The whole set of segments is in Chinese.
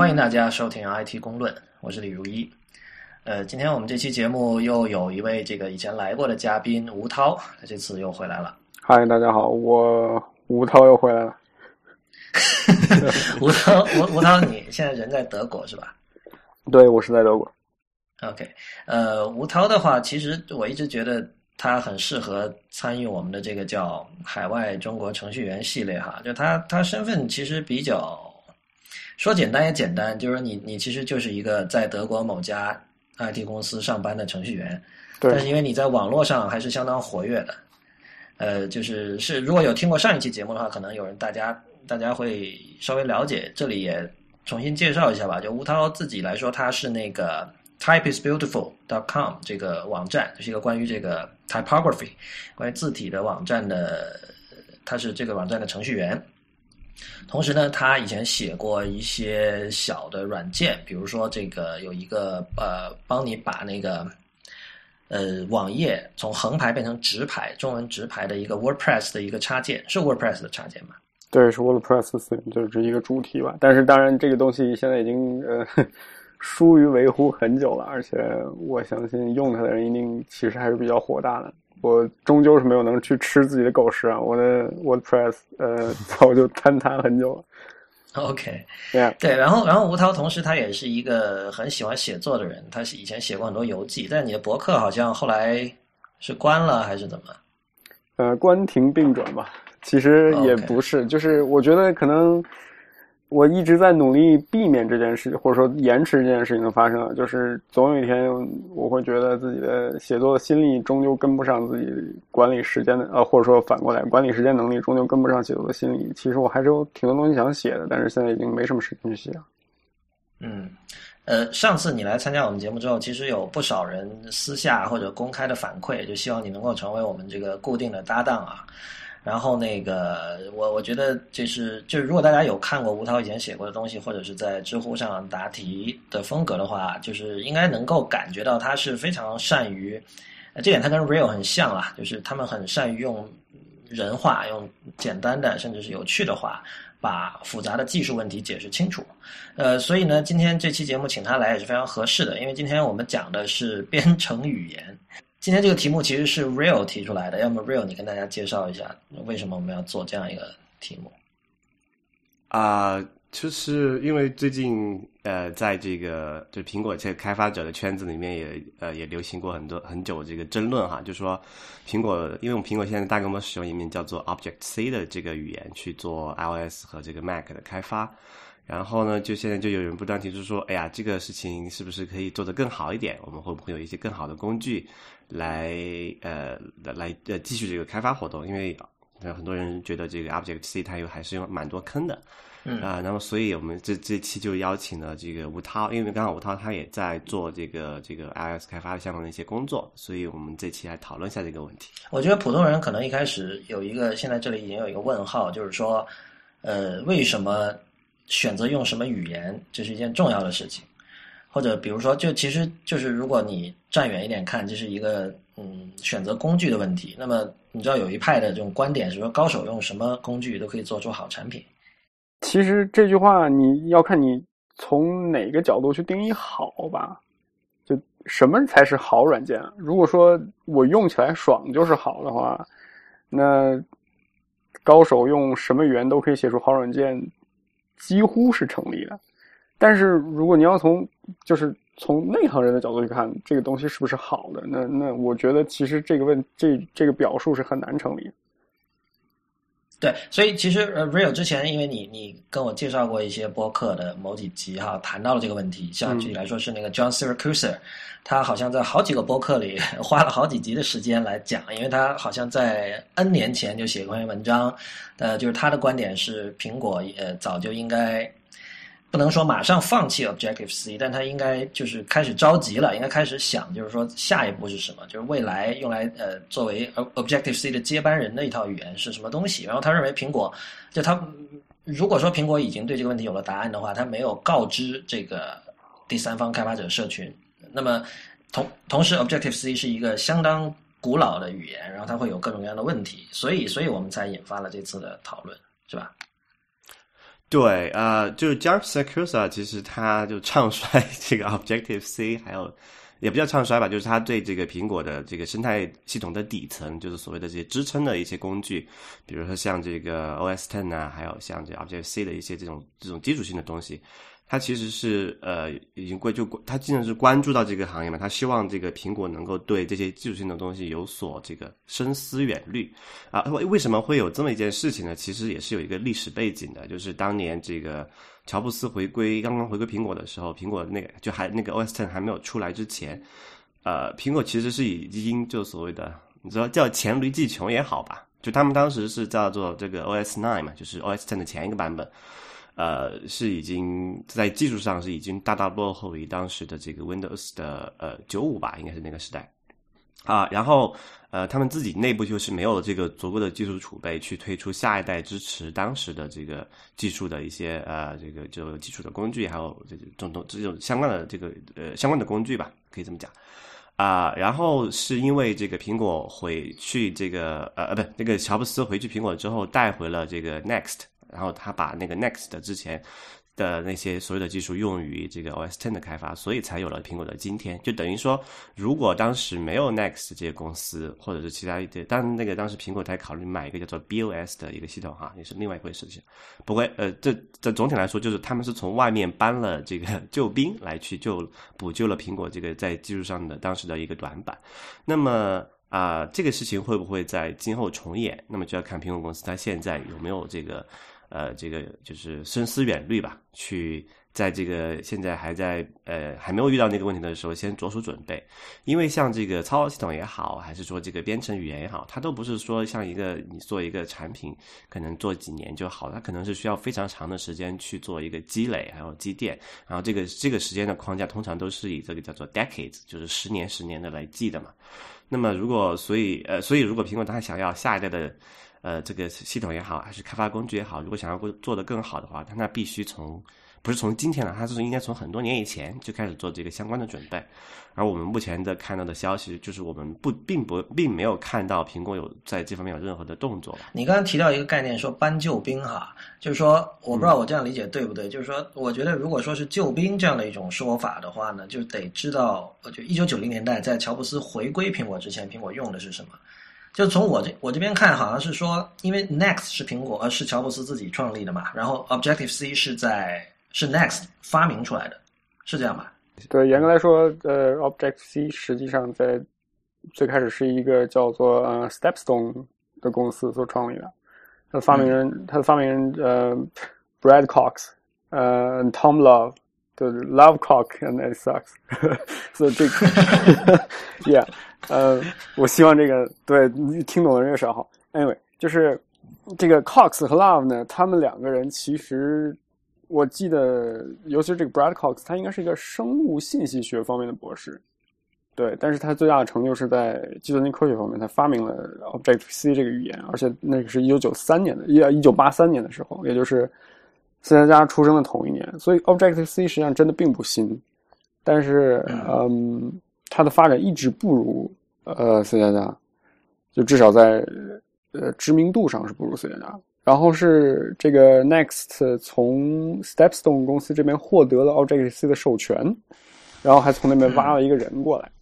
欢迎大家收听 IT 公论，我是李如一。呃，今天我们这期节目又有一位这个以前来过的嘉宾吴涛，他这次又回来了。嗨，大家好，我吴涛又回来了。吴涛，吴吴涛，你现在人在德国是吧？对，我是在德国。OK，呃，吴涛的话，其实我一直觉得他很适合参与我们的这个叫海外中国程序员系列哈，就他他身份其实比较说简单也简单，就是你你其实就是一个在德国某家 IT 公司上班的程序员，对但是因为你在网络上还是相当活跃的，呃，就是是如果有听过上一期节目的话，可能有人大家大家会稍微了解，这里也重新介绍一下吧。就吴涛自己来说，他是那个 typeisbeautiful.com 这个网站，就是一个关于这个 typography 关于字体的网站的，他是这个网站的程序员。同时呢，他以前写过一些小的软件，比如说这个有一个呃，帮你把那个呃网页从横排变成直排，中文直排的一个 WordPress 的一个插件，是 WordPress 的插件吗？对，是 WordPress 四，就是这一个主题吧。但是当然，这个东西现在已经呃疏于维护很久了，而且我相信用它的人一定其实还是比较火大的。我终究是没有能去吃自己的狗食啊！我的 WordPress 呃 早就坍塌很久了。OK，对呀，对，然后然后吴涛同时他也是一个很喜欢写作的人，他是以前写过很多游记，但你的博客好像后来是关了还是怎么？呃，关停并转吧。其实也不是就是我觉得可能我一直在努力避免这件事，或者说延迟这件事情的发生。就是总有一天，我会觉得自己的写作的心力终究跟不上自己管理时间的，呃，或者说反过来，管理时间能力终究跟不上写作的心力。其实我还是有挺多东西想写的，但是现在已经没什么时间去写了。嗯，呃，上次你来参加我们节目之后，其实有不少人私下或者公开的反馈，就希望你能够成为我们这个固定的搭档啊。然后那个，我我觉得就是，就是如果大家有看过吴涛以前写过的东西，或者是在知乎上答题的风格的话，就是应该能够感觉到他是非常善于，这点他跟 Real 很像啦，就是他们很善于用人话，用简单的甚至是有趣的话，把复杂的技术问题解释清楚。呃，所以呢，今天这期节目请他来也是非常合适的，因为今天我们讲的是编程语言。今天这个题目其实是 Real 提出来的，要么 Real 你跟大家介绍一下为什么我们要做这样一个题目？啊、就是因为最近呃，在这个就苹果这开发者的圈子里面也呃也流行过很多很久这个争论哈，就说苹果因为我们苹果现在大规模使用一名叫做 Object C 的这个语言去做 iOS 和这个 Mac 的开发，然后呢，就现在就有人不断提出说，哎呀，这个事情是不是可以做得更好一点？我们会不会有一些更好的工具来呃来来呃继续这个开发活动？因为呃很多人觉得这个 Object C 它有还是有蛮多坑的。嗯啊、那么所以我们这这期就邀请了这个吴涛，因为刚好吴涛他也在做这个这个 iOS 开发相关的一些工作，所以我们这期来讨论一下这个问题。我觉得普通人可能一开始有一个，现在这里已经有一个问号，就是说，呃，为什么选择用什么语言，这是一件重要的事情。或者比如说，就其实就是如果你站远一点看，这是一个嗯选择工具的问题。那么你知道有一派的这种观点是说，高手用什么工具都可以做出好产品。其实这句话你要看你从哪个角度去定义好吧。就什么才是好软件？如果说我用起来爽就是好的话，那高手用什么语言都可以写出好软件，几乎是成立的。但是如果你要从就是从内行人的角度去看这个东西是不是好的，那那我觉得其实这个问这这个表述是很难成立的。对，所以其实呃，Real 之前，因为你你跟我介绍过一些播客的某几集哈，谈到了这个问题。像嗯具体来说是那个 John Siracusa，他好像在好几个播客里 花了好几集的时间来讲，因为他好像在 N 年前就写过一篇文章，呃，就是他的观点是苹果也早就应该不能说马上放弃 Objective C，但他应该就是开始着急了，应该开始想，就是说下一步是什么，就是未来用来呃作为 Objective C 的接班人的一套语言是什么东西。然后他认为苹果就他如果说苹果已经对这个问题有了答案的话，他没有告知这个第三方开发者社群。那么同同时 Objective C 是一个相当古老的语言，然后它会有各种各样的问题，所以所以我们才引发了这次的讨论，是吧？对、呃就是 Jeff Siracusa，其实他就唱衰这个 Objective C，还有也不叫唱衰吧，就是他对这个苹果的这个生态系统的底层，就是所谓的这些支撑的一些工具，比如说像这个 OS Ten 啊，还有像这 Objective C 的一些这种这种基础性的东西。他其实是呃，已经关就他既然是关注到这个行业嘛，他希望这个苹果能够对这些技术性的东西有所这个深思远虑啊。为为什么会有这么一件事情呢？其实也是有一个历史背景的，就是当年这个乔布斯回归刚刚回归苹果的时候，苹果那个就还那个 OS Ten 还没有出来之前，呃，苹果其实是已经就所谓的你知道叫黔驴技穷也好吧，就他们当时是叫做这个 OS Nine 嘛，就是 OS Ten 的前一个版本。呃，是已经在技术上是已经大大落后于当时的这个 Windows 的呃九五吧，应该是那个时代啊。然后呃，他们自己内部就是没有这个足够的技术储备去推出下一代支持当时的这个技术的一些呃这个就基础的工具，还有这种这种相关的这个呃相关的工具吧，可以这么讲啊。然后是因为这个苹果回去这个呃呃不那个乔布斯回去苹果之后带回了这个 Next。然后他把那个 Next 之前的那些所有的技术用于这个 OS Ten 的开发，所以才有了苹果的今天。就等于说，如果当时没有 Next 这些公司，或者是其他一些，当然那个当时苹果才考虑买一个叫做 BOS 的一个系统哈，也是另外一回事情。不过呃，这这总体来说，就是他们是从外面搬了这个救兵来去救补救了苹果这个在技术上的当时的一个短板。那么。啊、这个事情会不会在今后重演？那么就要看苹果公司它现在有没有这个，呃，这个就是深思远虑吧，去在这个现在还在呃还没有遇到那个问题的时候，先着手准备。因为像这个操作系统也好，还是说这个编程语言也好，它都不是说像一个你做一个产品可能做几年就好，它可能是需要非常长的时间去做一个积累，还有积淀。然后这个这个时间的框架通常都是以这个叫做 decades，就是十年十年的来记的嘛。那么，如果所以呃，所以如果苹果它想要下一代的呃这个系统也好，还是开发工具也好，如果想要做得更好的话，它那必须从不是从今天了，它是应该从很多年以前就开始做这个相关的准备。而我们目前的看到的消息，就是我们不并不并没有看到苹果有在这方面有任何的动作。你刚刚提到一个概念，说搬救兵哈，就是说我不知道我这样理解对不对，就是说我觉得如果说是救兵这样的一种说法的话呢，就得知道，就一九九零年代在乔布斯回归苹果之前，苹果用的是什么。就从我这我这边看，好像是说，因为 Next 是苹果呃是乔布斯自己创立的嘛，然后 Objective C 是在是 Next 发明出来的，是这样吧？对，严格来说，呃，Objective C 实际上在最开始是一个叫做呃 Stepstone 的公司所创立的。它的发明人，它的发明人呃 Brad Cox，呃 Tom Love，就是，Love Cock and it sucks，所以这个，Yeah，呃，我希望这个对听懂的人越少好。Anyway，就是这个 Cox 和 Love 呢，他们两个人其实。我记得，尤其是这个 Brad Cox，他应该是一个生物信息学方面的博士，对，但是他最大的成就是在计算机科学方面，他发明了 Objective C 这个语言，而且那个是一九九三年的，一一九八三年的时候，也就是斯嘉加出生的同一年，所以 Objective C 实际上真的并不新，但是，嗯，它的发展一直不如呃斯嘉加，就至少在呃知名度上是不如斯嘉加。然后是这个 Next 从 Stepstone 公司这边获得了 Objective C 的授权，然后还从那边挖了一个人过来，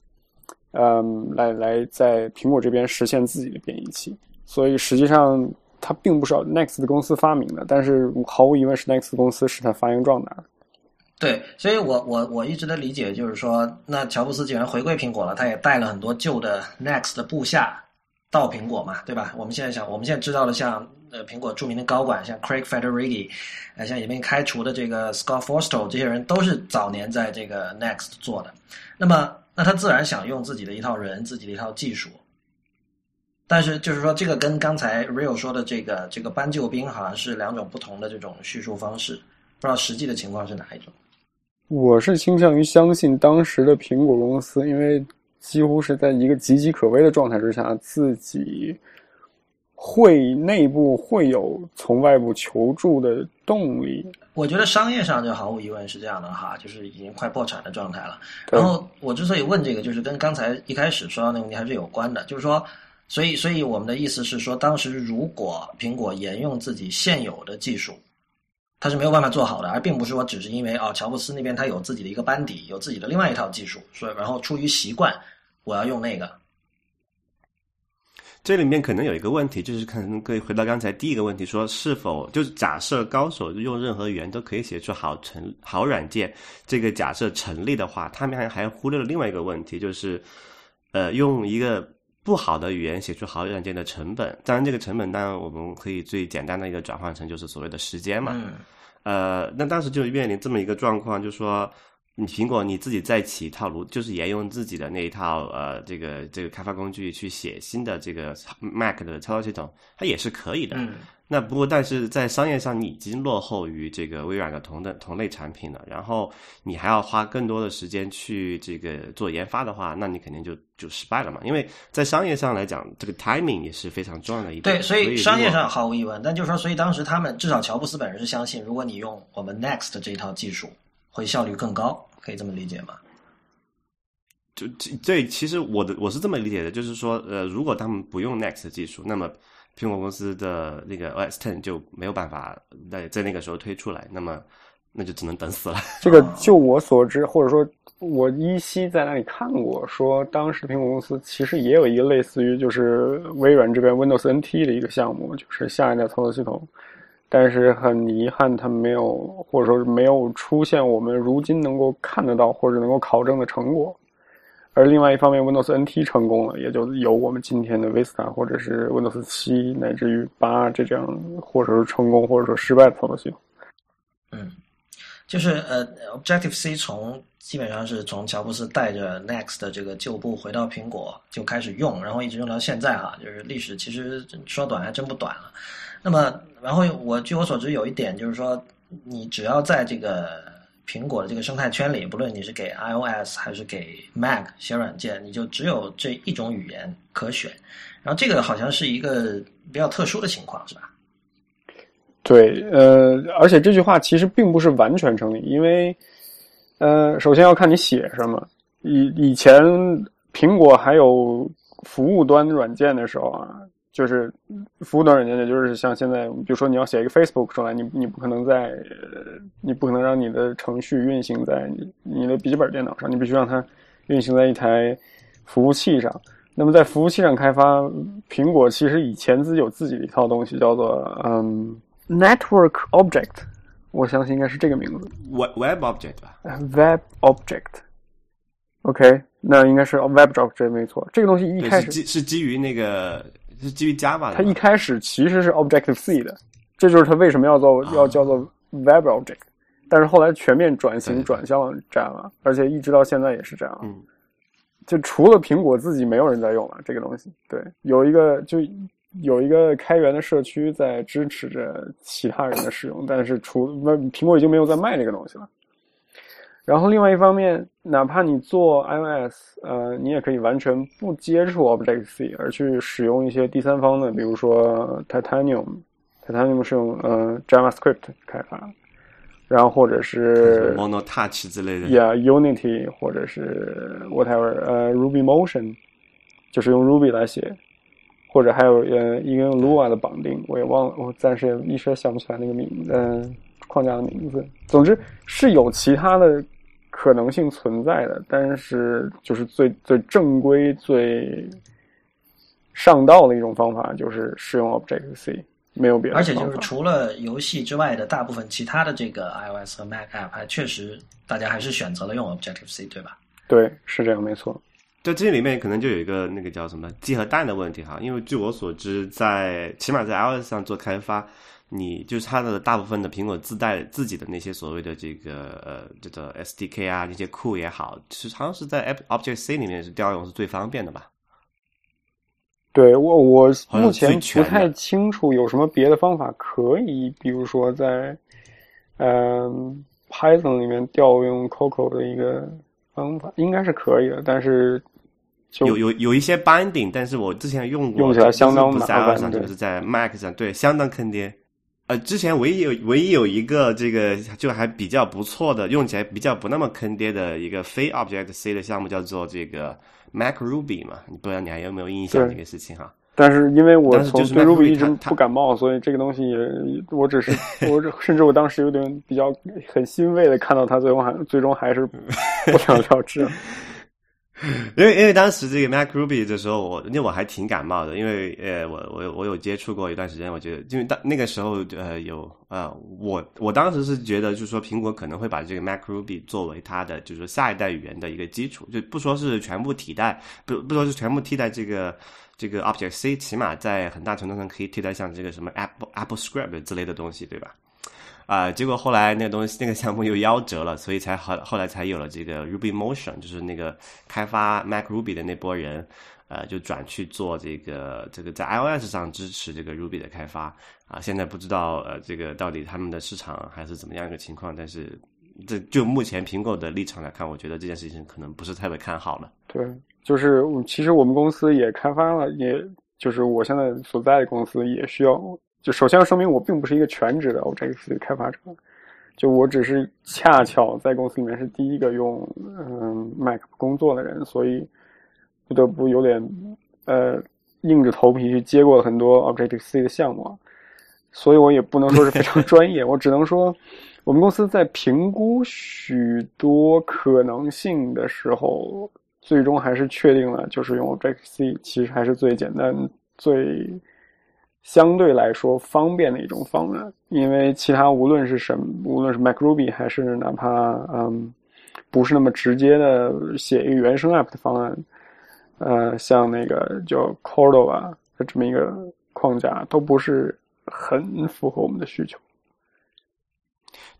嗯，来来在苹果这边实现自己的编译器。所以实际上它并不是 Next 公司发明的，但是毫无疑问是 Next 公司使它发扬壮大的。对，所以我我我一直的理解就是说，那乔布斯既然回归苹果了，他也带了很多旧的 Next 的部下到苹果嘛，对吧？我们现在想，我们现在知道了像。呃，苹果著名的高管像 Craig Federighi，呃，像已经开除的这个 Scott Forstall，这些人都是早年在这个 Next 做的。那么，那他自然想用自己的一套人，自己的一套技术。但是，就是说，这个跟刚才 Real 说的这个这个搬救兵好像是两种不同的这种叙述方式，不知道实际的情况是哪一种。我是倾向于相信当时的苹果公司，因为几乎是在一个岌岌可危的状态之下，自己。会内部会有从外部求助的动力。我觉得商业上就毫无疑问是这样的哈，就是已经快破产的状态了。然后我之所以问这个，就是跟刚才一开始说到那个问题还是有关的，就是说，所以所以我们的意思是说，当时如果苹果沿用自己现有的技术，他是没有办法做好的，而并不是说只是因为哦，乔布斯那边他有自己的一个班底，有自己的另外一套技术，所以然后出于习惯，我要用那个。这里面可能有一个问题，就是可能可以回到刚才第一个问题，说是否就是假设高手用任何语言都可以写出好成好软件，这个假设成立的话，他们还还忽略了另外一个问题，就是呃，用一个不好的语言写出好软件的成本。当然，这个成本当然我们可以最简单的一个转换成就是所谓的时间嘛。呃，那当时就面临这么一个状况，就是说。你苹果你自己再起一套炉，就是沿用自己的那一套呃，这个这个开发工具去写新的这个 Mac 的操作系统，它也是可以的。嗯。那不过，但是在商业上你已经落后于这个微软的同等同类产品了，然后你还要花更多的时间去这个做研发的话，那你肯定就就失败了嘛。因为在商业上来讲，这个 timing 也是非常重要的一点。对，所以商业上毫无疑问，但就是说，所以当时他们至少乔布斯本人是相信，如果你用我们 Next 这一套技术，会效率更高。可以这么理解吗？就这，其实我的我是这么理解的，就是说，呃，如果他们不用 Next 技术，那么苹果公司的那个 OS Ten 就没有办法在在那个时候推出来，那么那就只能等死了。这个就我所知，或者说我依稀在那里看过，说当时苹果公司其实也有一个类似于就是微软这边 Windows NT 的一个项目，就是下一代操作系统。但是很遗憾，它没有，或者说是没有出现我们如今能够看得到或者能够考证的成果。而另外一方面，Windows NT 成功了，也就有我们今天的 Vista 或者是 Windows 七乃至于八这这样，或者是成功或者说失败的操作系统。嗯，就是呃，Objective C 从基本上是从乔布斯带着 Next 的这个旧部回到苹果就开始用，然后一直用到现在哈，就是历史其实说短还真不短了。那么，然后我据我所知，有一点就是说，你只要在这个苹果的这个生态圈里，不论你是给 iOS 还是给 Mac 写软件，你就只有这一种语言可选。然后这个好像是一个比较特殊的情况，是吧？对，呃，而且这句话其实并不是完全成立，因为，呃，首先要看你写什么。以以前苹果还有服务端软件的时候啊。就是服务端软件，也就是像现在，比如说你要写一个 Facebook 出来，你你不可能在，你不可能让你的程序运行在你你的笔记本电脑上，你必须让它运行在一台服务器上。那么在服务器上开发，苹果其实以前自己有自己的一套东西，叫做嗯 Network Object，我相信应该是这个名字。Web Web Object 吧？Web Object。OK，那应该是 Web Object 没错。这个东西一开始是基于那个。是基于 Java 的。它一开始其实是 Objective C 的，这就是它为什么要做要叫做 Web Object。但是后来全面转型转向了 Java，而且一直到现在也是这样。嗯，就除了苹果自己，没有人在用了这个东西。对，有一个就有一个开源的社区在支持着其他人的使用，但是除苹果已经没有在卖这个东西了。然后另外一方面，哪怕你做 iOS，呃，你也可以完全不接触 Objective C，而去使用一些第三方的，比如说 Titanium，Titanium 是用呃 JavaScript 开发，然后或者是 Mono Touch 之类的，Yeah，Unity 或者是 whatever，呃，Ruby Motion，就是用 Ruby 来写，或者还有呃一个用 Lua 的绑定，我也忘了，我暂时也一时想不起来那个名嗯框架的名字。总之是有其他的。可能性存在的，但是就是最最正规、最上道的一种方法，就是使用 Objective C，没有别的。而且就是除了游戏之外的大部分其他的这个 iOS 和 Mac App，还确实大家还是选择了用 Objective C，对吧？对，是这样，没错。就这里面可能就有一个那个叫什么鸡和蛋的问题哈，因为据我所知，在起码在 iOS 上做开发。你就是它的大部分的苹果自带自己的那些所谓的这个呃这个 SDK 啊那些库也好，其实好像是在 Object C 里面是调用是最方便的吧？对我我目前不太清楚有什么别的方法可以，比如说在嗯 Python 里面调用 Coco 的一个方法，应该是可以的，但是有有有一些 binding，但是我之前用过，用起来相当麻烦，就是在 Mac 上对相当坑爹。呃，之前唯一有唯一有一个这个就还比较不错的，用起来比较不那么坑爹的一个非 Object C 的项目，叫做这个 Mac Ruby 嘛？不知道你还有没有印象这个事情哈？但是因为我从对 Ruby 一直不感冒，所以这个东西也我只是我只 甚至我当时有点比较很欣慰的看到它最后还最终还是不了了之。因为因为当时这个 Mac Ruby 的时候，我因为我还挺感冒的，因为呃我我我有接触过一段时间，我觉得因为当那个时候呃有、呃、我我当时是觉得就是说苹果可能会把这个 Mac Ruby 作为它的就是下一代语言的一个基础，就不说是全部替代，不不说是全部替代这个这个 Object C，起码在很大程度上可以替代像这个什么 Apple Apple Script 之类的东西，对吧？啊、结果后来那个东西那个项目又夭折了，所以才后后来才有了这个 Ruby Motion，就是那个开发 Mac Ruby 的那波人，呃，就转去做这个这个在 iOS 上支持这个 Ruby 的开发啊。现在不知道呃这个到底他们的市场还是怎么样一个情况，但是这就目前苹果的立场来看，我觉得这件事情可能不是特别看好了。对，就是其实我们公司也开发了，也就是我现在所在的公司也需要。就首先要声明，我并不是一个全职的 Objective-C 开发者，就我只是恰巧在公司里面是第一个用嗯 Mac 工作的人，所以不得不有点呃硬着头皮去接过很多 Objective-C 的项目啊，所以我也不能说是非常专业，我只能说我们公司在评估许多可能性的时候，最终还是确定了就是用 Objective-C，其实还是最简单最。相对来说方便的一种方案，因为其他无论是什么，无论是 Mac Ruby 还是哪怕嗯不是那么直接的写一个原生 app 的方案，呃，像那个叫 Cordova 的这么一个框架，都不是很符合我们的需求。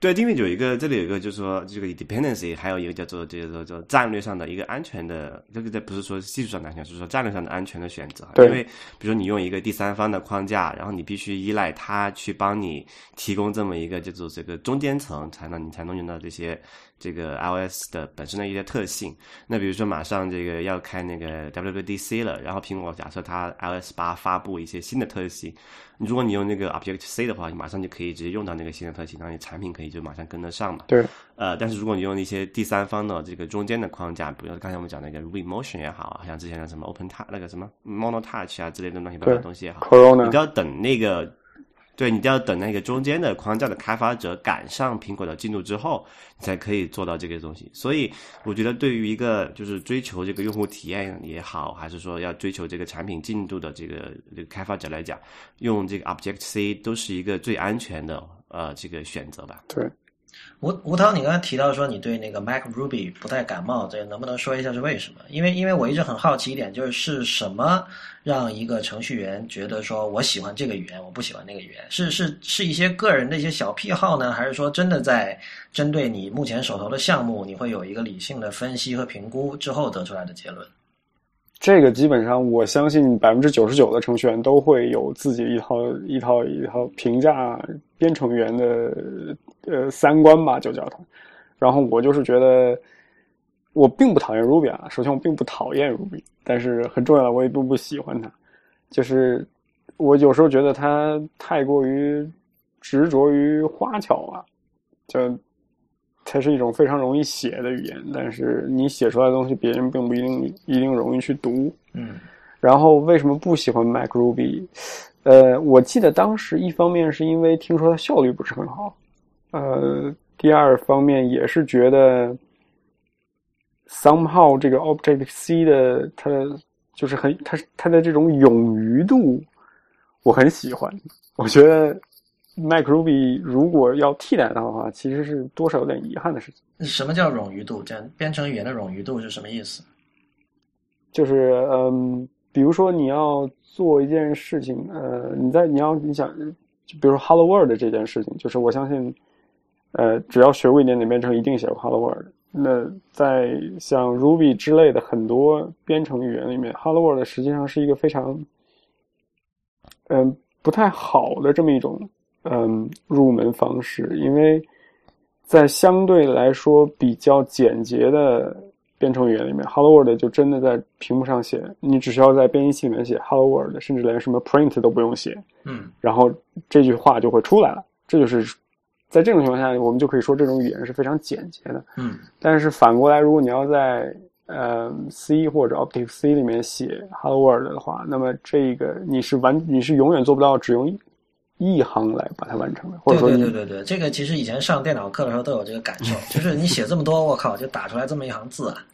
对，因为有一个这里有一个就是说这个 dependency，还有一个叫做叫做叫做战略上的一个安全的，这个这不是说技术上的安全，是说战略上的安全的选择。对因为比如说你用一个第三方的框架，然后你必须依赖它去帮你提供这么一个叫做这个中间层，才能你才能用到这些这个 iOS 的本身的一些特性。那比如说马上这个要开那个 WWDC 了，然后苹果假设它 iOS 八发布一些新的特性，如果你用那个 Objective C 的话，你马上就可以直接用到那个新的特性，然后你产品可以就马上跟得上嘛。对，呃，但是如果你用一些第三方的这个中间的框架，比如刚才我们讲那个 Ruby Motion 也好，像之前的什么 Open Touch 那个什么 Mono Touch 啊之类的乱七八糟的东西也好，你都要等那个，对你都要等那个中间的框架的开发者赶上苹果的进度之后，你才可以做到这个东西。所以我觉得，对于一个就是追求这个用户体验也好，还是说要追求这个产品进度的这个这个开发者来讲，用这个 Object C 都是一个最安全的呃这个选择吧。对，吴吴涛，你刚才提到说你对那个 Mac Ruby 不太感冒，这能不能说一下是为什么？因为因为我一直很好奇一点，就是是什么让一个程序员觉得说我喜欢这个语言，我不喜欢那个语言？是是是一些个人的一些小癖好呢，还是说真的在针对你目前手头的项目，你会有一个理性的分析和评估之后得出来的结论？这个基本上我相信百分之九十九的程序员都会有自己一套一套一套评价编程语言的呃三观吧，就叫它。然后我就是觉得，我并不讨厌 Ruby 啊。首先，我并不讨厌 Ruby，但是很重要的，我也并不喜欢它。就是我有时候觉得它太过于执着于花巧啊，就它是一种非常容易写的语言，但是你写出来的东西，别人并不一定一定容易去读。嗯然后为什么不喜欢 Mac Ruby？呃，我记得当时一方面是因为听说它效率不是很好，呃，第二方面也是觉得 somehow 这个 Objective C 的它的就是很它它的这种冗余度，我很喜欢。我觉得 Mac Ruby 如果要替代它的话，其实是多少有点遗憾的事情。什么叫冗余度？这样编程语言的冗余度是什么意思？就是嗯，比如说你要做一件事情，呃，你在你要你想，就比如说 Hello World 这件事情，就是我相信，呃，只要学过一点点编程，一定写过 Hello World。那在像 Ruby 之类的很多编程语言里面，Hello World 实际上是一个非常，嗯、不太好的这么一种嗯入门方式，因为在相对来说比较简洁的编程语言里面，Hello World 就真的在屏幕上写，你只需要在编译器里面写 Hello World，甚至连什么 print 都不用写，嗯然后这句话就会出来了。这就是在这种情况下，我们就可以说这种语言是非常简洁的。嗯但是反过来，如果你要在呃 C 或者 Objective C 里面写 Hello World 的话，那么这个你是完你是永远做不到只用一行来把它完成的，或者说对对对对对，这个其实以前上电脑课的时候都有这个感受，就是你写这么多，我靠，就打出来这么一行字啊。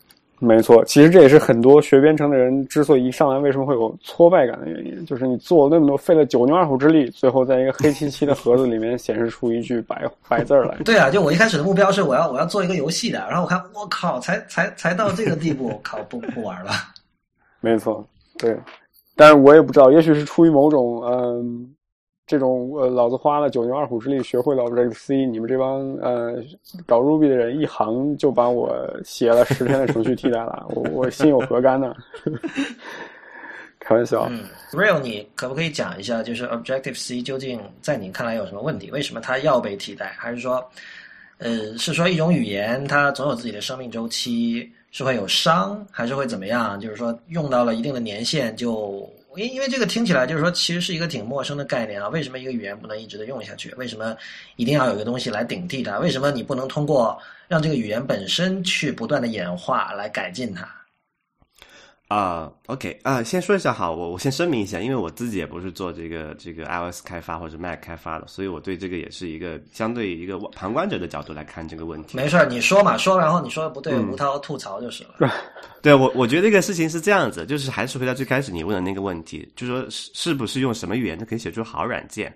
没错，其实这也是很多学编程的人之所以一上来为什么会有挫败感的原因，就是你做那么多，费了九牛二虎之力，最后在一个黑漆漆的盒子里面显示出一句白白字来。对啊，就我一开始的目标是我要我要做一个游戏的，然后我看我靠，才才才到这个地步，靠不不玩了。没错，对，但是我也不知道，也许是出于某种嗯。这种呃，老子花了九牛二虎之力学会了 Objective C，你们这帮呃搞 Ruby 的人一行就把我写了十天的程序替代了，我我心有何干呢？开玩笑。嗯，Real，你可不可以讲一下，就是 Objective C 究竟在你看来有什么问题？为什么它要被替代？还是说，呃，是说一种语言它总有自己的生命周期，是会有伤，还是会怎么样？就是说用到了一定的年限就。因因为这个听起来就是说，其实是一个挺陌生的概念啊。为什么一个语言不能一直的用下去？为什么一定要有一个东西来顶替它？为什么你不能通过让这个语言本身去不断的演化来改进它？啊，OK 啊，先说一下好，我我先声明一下，因为我自己也不是做这个这个 iOS 开发或者 Mac 开发的，所以我对这个也是一个相对一个旁观者的角度来看这个问题。没事儿，你说嘛，说然后你说的不对，吴涛吐槽就是了。对我，我觉得这个事情是这样子，就是还是回到最开始你问的那个问题，就说是是不是用什么语言都可以写出好软件。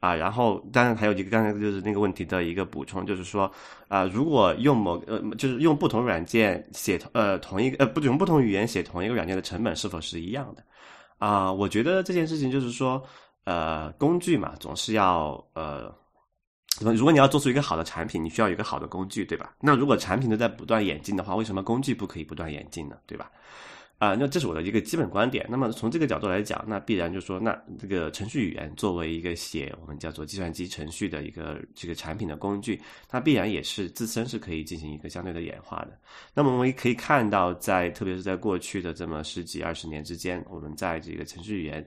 啊，然后当然还有一个刚才就是那个问题的一个补充，就是说啊，如果用某呃，就是用不同软件写呃同一个呃不用不同语言写同一个软件的成本是否是一样的？啊，我觉得这件事情就是说呃，工具嘛，总是要呃，如果你要做出一个好的产品，你需要一个好的工具，对吧？那如果产品都在不断演进的话，为什么工具不可以不断演进呢？对吧？啊，那这是我的一个基本观点。那么从这个角度来讲，那必然就是说，那这个程序语言作为一个写我们叫做计算机程序的一个这个产品的工具，它必然也是自身是可以进行一个相对的演化的。那么我们也可以看到，在特别是在过去的这么十几二十年之间，我们在这个程序语言。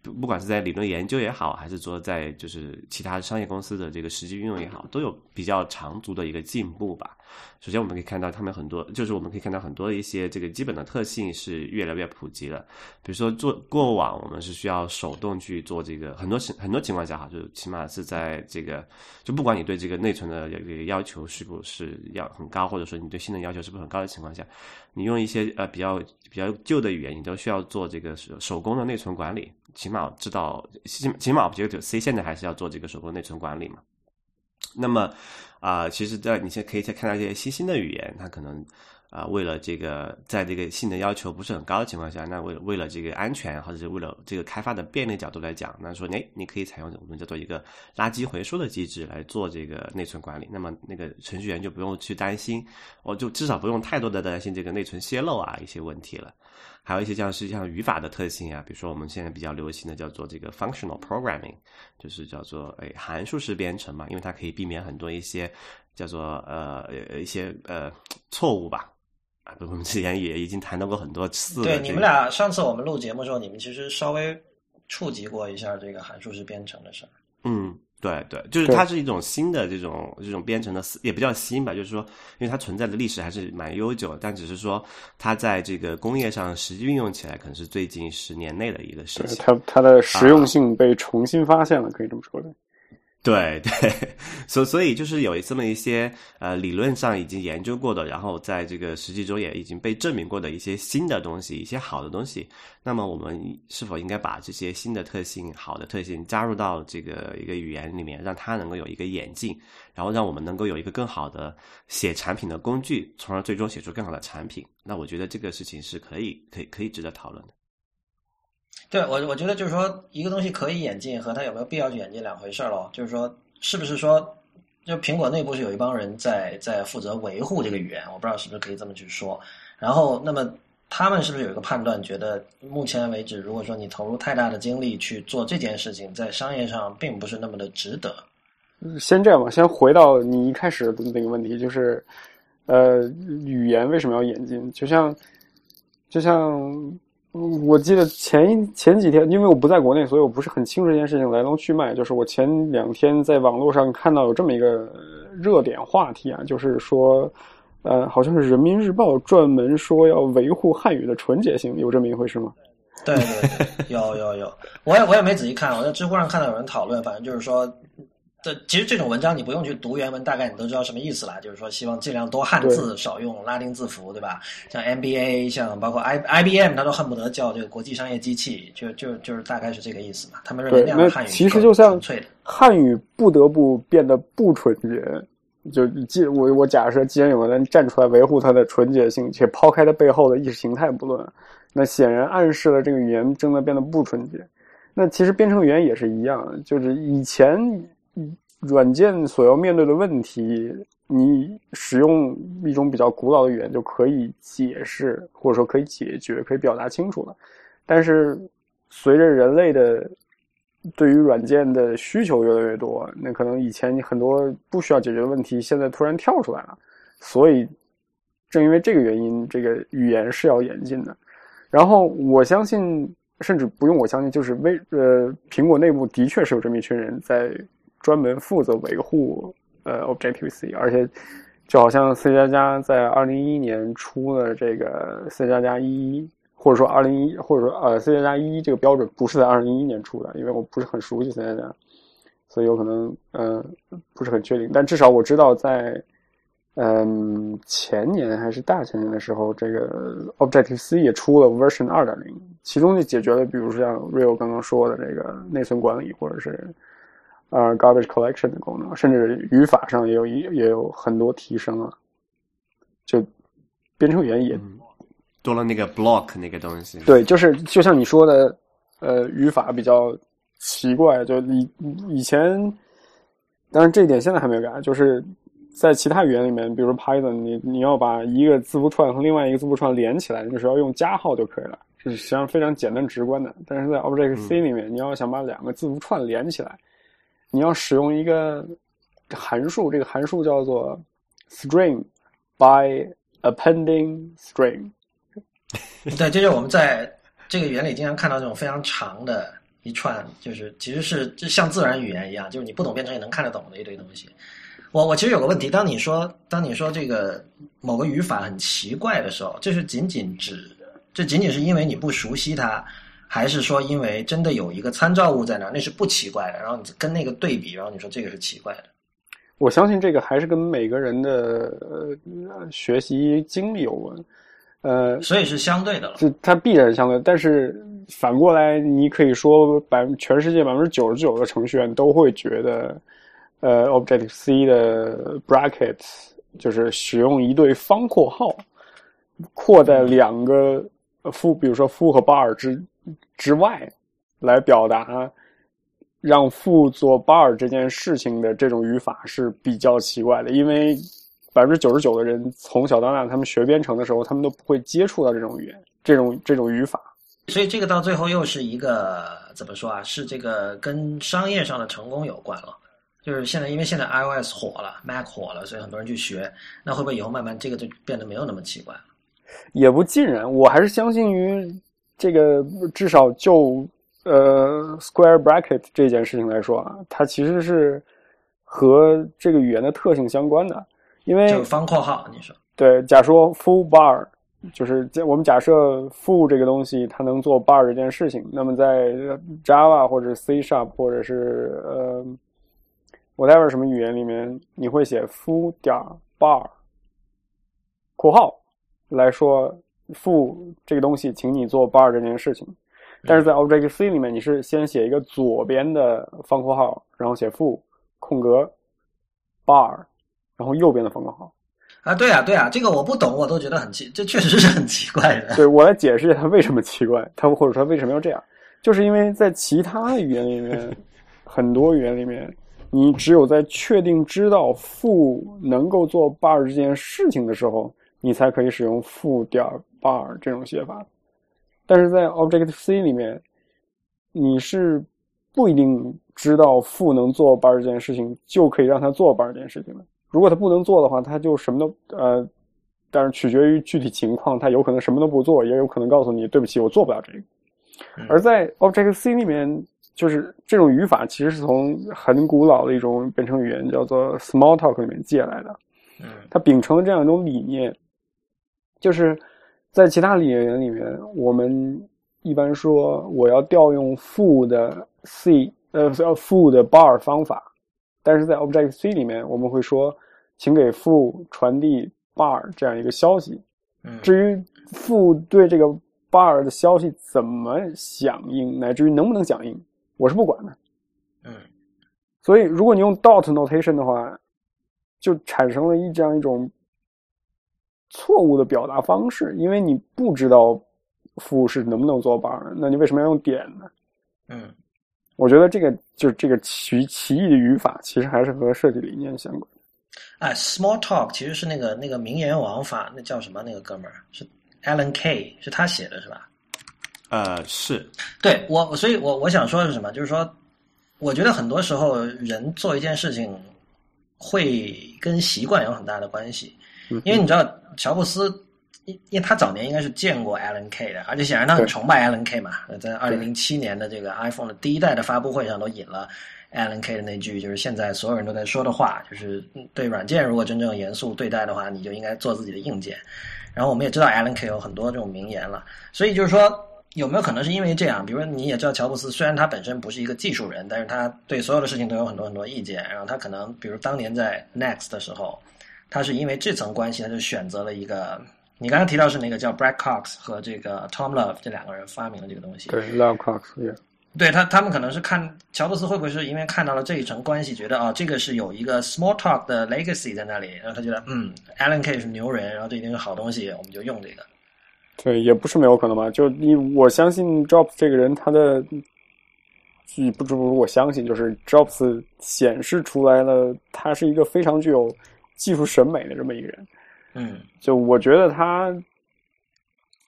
不，不管是在理论研究也好，还是说在就是其他商业公司的这个实际运用也好，都有比较长足的一个进步吧。首先，我们可以看到他们很多，就是我们可以看到很多的一些这个基本的特性是越来越普及了。比如说，做过往我们是需要手动去做这个，很多情很多情况下哈，就起码是在这个，就不管你对这个内存的这个要求是不是要很高，或者说你对性能要求是不是很高的情况下，你用一些呃比较比较旧的语言，你都需要做这个手手工的内存管理。起码知道，起起码 Objective C 现在还是要做这个手工内存管理嘛。那么啊，其实，在你现在可以再看到一些新兴的语言，它可能啊，为了这个，在这个性能要求不是很高的情况下，那为为了这个安全，或者是为了这个开发的便利角度来讲，那说，哎，你可以采用我们叫做一个垃圾回收的机制来做这个内存管理。那么那个程序员就不用去担心，我就至少不用太多的担心这个内存泄漏啊一些问题了。还有一些像是像语法的特性啊，比如说我们现在比较流行的叫做这个 functional programming，就是叫做诶函数式编程嘛，因为它可以避免很多一些叫做呃一些呃错误吧。啊，我们之前也已经谈到过很多次。对，你们俩上次我们录节目的时候，你们其实稍微触及过一下这个函数式编程的事儿。嗯。对对，就是它是一种新的这种这种编程的，也不叫新吧，就是说，因为它存在的历史还是蛮悠久，但只是说它在这个工业上实际运用起来，可能是最近十年内的一个事情。它它的实用性被重新发现了，可以这么说的。对 对，所所以就是有这么一些呃理论上已经研究过的，然后在这个实际中也已经被证明过的一些新的东西，一些好的东西。那么我们是否应该把这些新的特性、好的特性加入到这个一个语言里面，让它能够有一个演进，然后让我们能够有一个更好的写产品的工具，从而最终写出更好的产品？那我觉得这个事情是可以、可以、可以值得讨论的。对我，我觉得就是说，一个东西可以演进和它有没有必要去演进两回事儿喽。就是说，是不是说，就苹果内部是有一帮人在在负责维护这个语言，我不知道是不是可以这么去说。然后，那么他们是不是有一个判断，觉得目前为止，如果说你投入太大的精力去做这件事情，在商业上并不是那么的值得。先这样吧，先回到你一开始的那个问题，就是呃，语言为什么要演进？就像，就像。我记得前前几天，因为我不在国内，所以我不是很清楚这件事情来龙去脉。就是我前两天在网络上看到有这么一个热点话题啊，就是说，呃，好像是人民日报专门说要维护汉语的纯洁性，有这么一回事吗？对对对，有有有，我也我也没仔细看，我在知乎上看到有人讨论，反正就是说，这其实这种文章你不用去读原文，大概你都知道什么意思了，就是说希望尽量多汉字，少用拉丁字符，对吧？像 MBA，像包括 I IBM，他都恨不得叫这个国际商业机器，就就就是大概是这个意思嘛。他们认为那样的汉语其实就像。汉语不得不变得不纯洁，就既我我假设，既然有人站出来维护它的纯洁性，且抛开它背后的意识形态不论。那显然暗示了这个语言正在变得不纯洁。那其实编程语言也是一样，就是以前软件所要面对的问题，你使用一种比较古老的语言就可以解释，或者说可以解决，可以表达清楚了。但是随着人类的对于软件的需求越来越多，那可能以前你很多不需要解决的问题，现在突然跳出来了。所以正因为这个原因，这个语言是要演进的。然后我相信，甚至不用我相信，就是微呃，苹果内部的确是有这么一群人在专门负责维护呃 Objective C，而且就好像 C 加加在二零一一年出了这个 C 加加一，或者说二零一，或者说呃 C 加加一这个标准不是在二零一一年出的，因为我不是很熟悉 C 加加，所以有可能嗯不是很确定，但至少我知道在。嗯，前年还是大前年的时候，这个 Objective C 也出了 Version 二点零，其中就解决了，比如说像 Rio 刚刚说的这个内存管理，或者是呃 Garbage Collection 的功能，甚至语法上也有一也有很多提升啊。就编程语言也多了那个 block 那个东西。对，就是就像你说的，呃，语法比较奇怪，就以以前，当然这一点现在还没有改，就是。在其他语言里面，比如 Python，你你要把一个字符串和另外一个字符串连起来，就是要用加号就可以了，这是实际上非常简单直观的。但是在 Objective C 里面，你要想把两个字符串连起来，你要使用一个函数，这个函数叫做 string by appending string。对，就是我们在这个语言里经常看到这种非常长的一串，就是其实是就像自然语言一样，就是你不懂编程也能看得懂的一堆东西。我我其实有个问题，当你说当你说这个某个语法很奇怪的时候，这是仅仅指这仅仅是因为你不熟悉它，还是说因为真的有一个参照物在那儿，那是不奇怪的，然后你跟那个对比，然后你说这个是奇怪的？我相信这个还是跟每个人的呃学习经历有关，呃，所以是相对的了。就它必然相对，但是反过来，你可以说百全世界百分之九十九的程序员都会觉得。呃，Objective C 的 brackets 就是使用一对方括号，括在两个负，比如说负和 bar 之之外，来表达让父做 bar 这件事情的这种语法是比较奇怪的，因为百分之九十九的人从小到大，他们学编程的时候，他们都不会接触到这种语言，这种这种语法。所以这个到最后又是一个怎么说啊？是这个跟商业上的成功有关了。就是现在，因为现在 iOS 火了，Mac 火了，所以很多人去学。那会不会以后慢慢这个就变得没有那么奇怪了？也不尽然，我还是相信于这个，至少就呃 Square Bracket 这件事情来说啊，它其实是和这个语言的特性相关的。因为就方括号，你说对，假说 full bar，就是我们假设 full 这个东西它能做 bar 这件事情，那么在 Java 或者 C Sharp 或者是呃。whatever 什么语言里面，你会写 full 点 bar 括号来说 full 这个东西，请你做 bar 这件事情。但是在 Objective C 里面，你是先写一个左边的方括号，然后写 full 空格 bar，然后右边的方括号。啊，对啊，对啊，这个我不懂，我都觉得很奇，这 确实是很奇怪的。对我来解释一下它为什么奇怪，它或者说为什么要这样，就是因为在其他语言里面，很多语言里面。你只有在确定知道负能够做 bar 这件事情的时候，你才可以使用负点 bar 这种写法。但是在 Objective C 里面，你是不一定知道负能做 bar 这件事情就可以让它做 bar 这件事情的。如果它不能做的话，它就什么都呃，但是取决于具体情况，它有可能什么都不做，也有可能告诉你对不起，我做不了这个。而在 Objective C 里面。就是这种语法其实是从很古老的一种编程语言叫做 Smalltalk 里面借来的。嗯它秉承了这样一种理念，就是在其他语言里面，我们一般说我要调用 foo 的 c 呃叫 foo 的 bar 方法，但是在 Object C 里面，我们会说，请给 foo 传递 bar 这样一个消息。嗯至于 foo 对这个 bar 的消息怎么响应，乃至于能不能响应，我是不管的。嗯所以，如果你用 dot notation 的话，就产生了一这样一种错误的表达方式，因为你不知道负是能不能做 bar，那你为什么要用点呢？嗯我觉得这个就是这个奇奇异的语法，其实还是和设计理念相关。哎，small talk 其实是那个那个名言王法，那叫什么？那个哥们儿是 Alan Kay，是他写的是吧？呃，是，对我，所以我我想说的是什么？就是说，我觉得很多时候人做一件事情会跟习惯有很大的关系，因为你知道乔布斯，因因为他早年应该是见过 Alan Kay 的，而且显然他很崇拜 Alan Kay 嘛，在二零零七年的这个 iPhone 的第一代的发布会上都引了 Alan Kay 的那句，就是现在所有人都在说的话，就是嗯对软件如果真正严肃对待的话，你就应该做自己的硬件。然后我们也知道 Alan Kay 有很多这种名言了，所以就是说，有没有可能是因为这样？比如说你也知道乔布斯，虽然他本身不是一个技术人，但是他对所有的事情都有很多很多意见。然后他可能，比如当年在 Next 的时候，他是因为这层关系，他就选择了一个。你刚才提到是那个叫 Brad Cox 和这个 Tom Love 这两个人发明了这个东西。对，Love Cox，yeah. 对他，他们可能是看乔布斯会不会是因为看到了这一层关系，觉得哦，这个是有一个 small talk 的 legacy 在那里，然后他觉得嗯，Alan Kay 是牛人，然后这一定是好东西，我们就用这个。对，也不是没有可能吧。就你，我相信 Jobs 这个人，他的，也不只不我相信，就是 Jobs 显示出来了，他是一个非常具有技术审美的这么一个人。嗯就我觉得他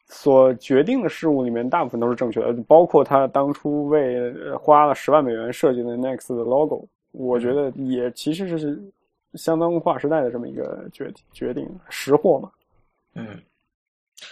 所决定的事物里面，大部分都是正确的，包括他当初为呃花了十万美元设计的 Next 的 logo，我觉得也其实是相当划时代的这么一个决决定，识货嘛。嗯，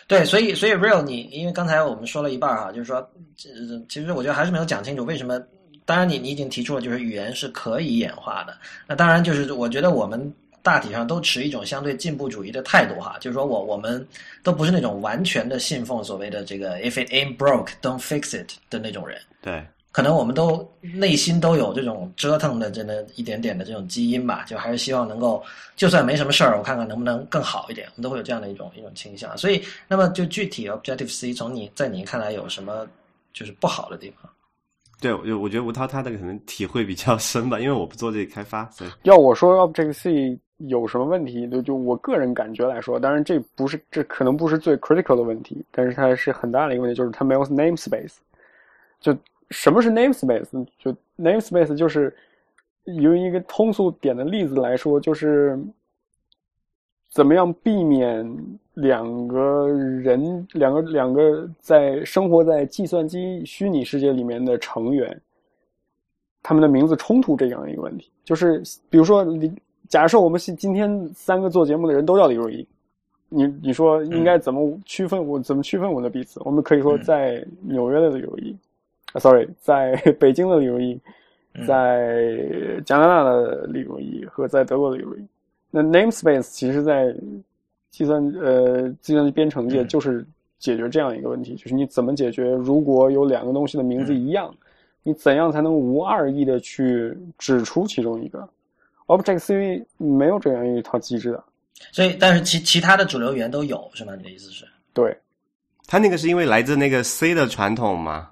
对，所以所以 real 你，因为刚才我们说了一半哈，就是说，这其实我觉得还是没有讲清楚为什么。当然你，你已经提出了，就是语言是可以演化的。那当然，就是我觉得我们大体上都持一种相对进步主义的态度哈，就是说我我们都不是那种完全的信奉所谓的这个 “if it ain't broke, don't fix it” 的那种人。对，可能我们都内心都有这种折腾的，真的一点点的这种基因吧，就还是希望能够，就算没什么事儿，我看看能不能更好一点，我们都会有这样的一种一种倾向。所以，那么就具体 Objective C 从你在你看来有什么就是不好的地方？对，我我觉得吴涛他的可能体会比较深吧，因为我不做这个开发，所以要我说 Object C 有什么问题，就就我个人感觉来说，当然这不是这可能不是最 critical 的问题，但是它是很大的一个问题，就是它没有 namespace。就什么是 namespace？就 namespace 就是用一个通俗点的例子来说，就是怎么样避免两个人、两个两个在生活在计算机虚拟世界里面的成员，他们的名字冲突这样一个问题。就是比如说，李假设我们是今天三个做节目的人都叫李如一，你你说应该怎么区分我、怎么区分我们的彼此？我们可以说在纽约的李如一，啊，sorry，在北京的李如一，在加拿大的李如一和在德国的李如一。那 namespace 其实，在计算呃计算机编程界就是解决这样一个问题，就是你怎么解决如果有两个东西的名字一样，你怎样才能无二意的去指出其中一个？Object C 没有这样一套机制的，所以，但是其其他的主流语言都有，是吗？你的意思是？对，它那个是因为来自那个 C 的传统嘛，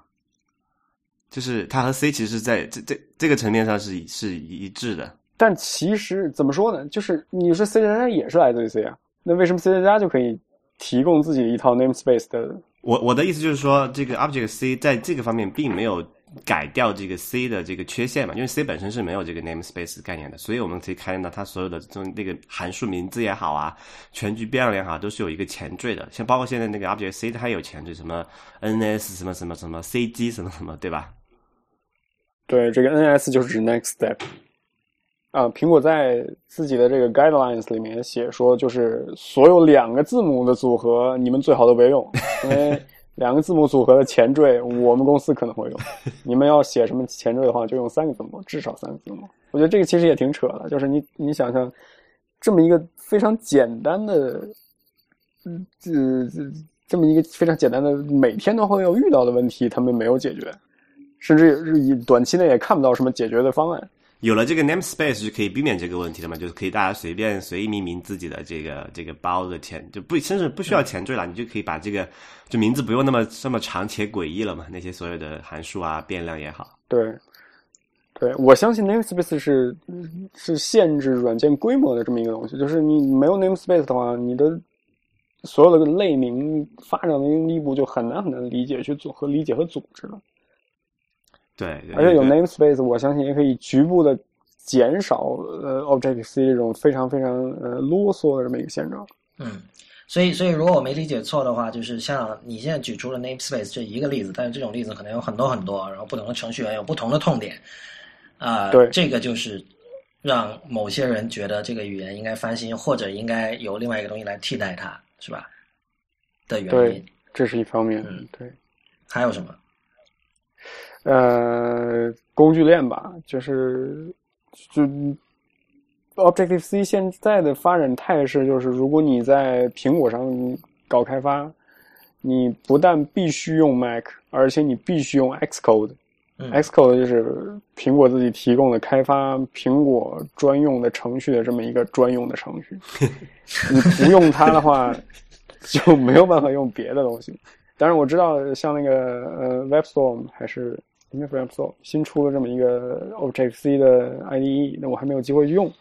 就是它和 C 其实在这这这个层面上是是一致的。但其实怎么说呢？就是你说 C 加加也是来自于 C 啊，那为什么 C 加加就可以提供自己一套 namespace 的？我我的意思就是说，这个 Object C 在这个方面并没有改掉这个 C 的这个缺陷嘛，因为 C 本身是没有这个 namespace 概念的，所以我们可以看到它所有的这种那个函数名字也好啊，全局变量也好，都是有一个前缀的。像包括现在那个 Object C 它有前缀，什么 NS 什么什么什么 CG 什么什么，对吧？对，这个 NS 就是指 next step。啊，苹果在自己的这个 guidelines 里面写说，就是所有两个字母的组合，你们最好都别用，因为 两个字母组合的前缀，我们公司可能会用。你们要写什么前缀的话，就用三个字母，至少三个字母。我觉得这个其实也挺扯的，就是你你想想，这么一个非常简单的，嗯，这这这么一个非常简单的每天都会有遇到的问题，他们没有解决，甚至是以短期内也看不到什么解决的方案。有了这个 namespace 就可以避免这个问题了嘛？就是可以大家随便随意命名自己的这个这个包的前，就不甚至不需要前缀了，你就可以把这个就名字不用那么这么长且诡异了嘛？那些所有的函数啊变量也好，对，对我相信 namespace 是是限制软件规模的这么一个东西，就是你没有 namespace 的话，你的所有的类名发展的一步就很难很难理解去组和理解和组织了。对，而且有 namespace，我相信也可以局部的减少呃 Objective C 这种非常非常呃啰嗦的这么一个现状。嗯，所以所以如果我没理解错的话，就是像你现在举出了 namespace 这一个例子，但是这种例子可能有很多很多，然后不同的程序员有不同的痛点，啊、对这个就是让某些人觉得这个语言应该翻新，或者应该由另外一个东西来替代它，是吧？的原对因，这是一方面。嗯对，还有什么？呃，工具链吧，就是就 Objective C 现在的发展态势就是，如果你在苹果上搞开发，你不但必须用 Mac，而且你必须用 Xcode。嗯 Xcode 就是苹果自己提供的开发苹果专用的程序的这么一个专用的程序。你不用它的话，就没有办法用别的东西。当然我知道，像那个呃 WebStorm 还是应该是 WebStorm 新出了这么一个 Objective C 的 IDE，那我还没有机会去用。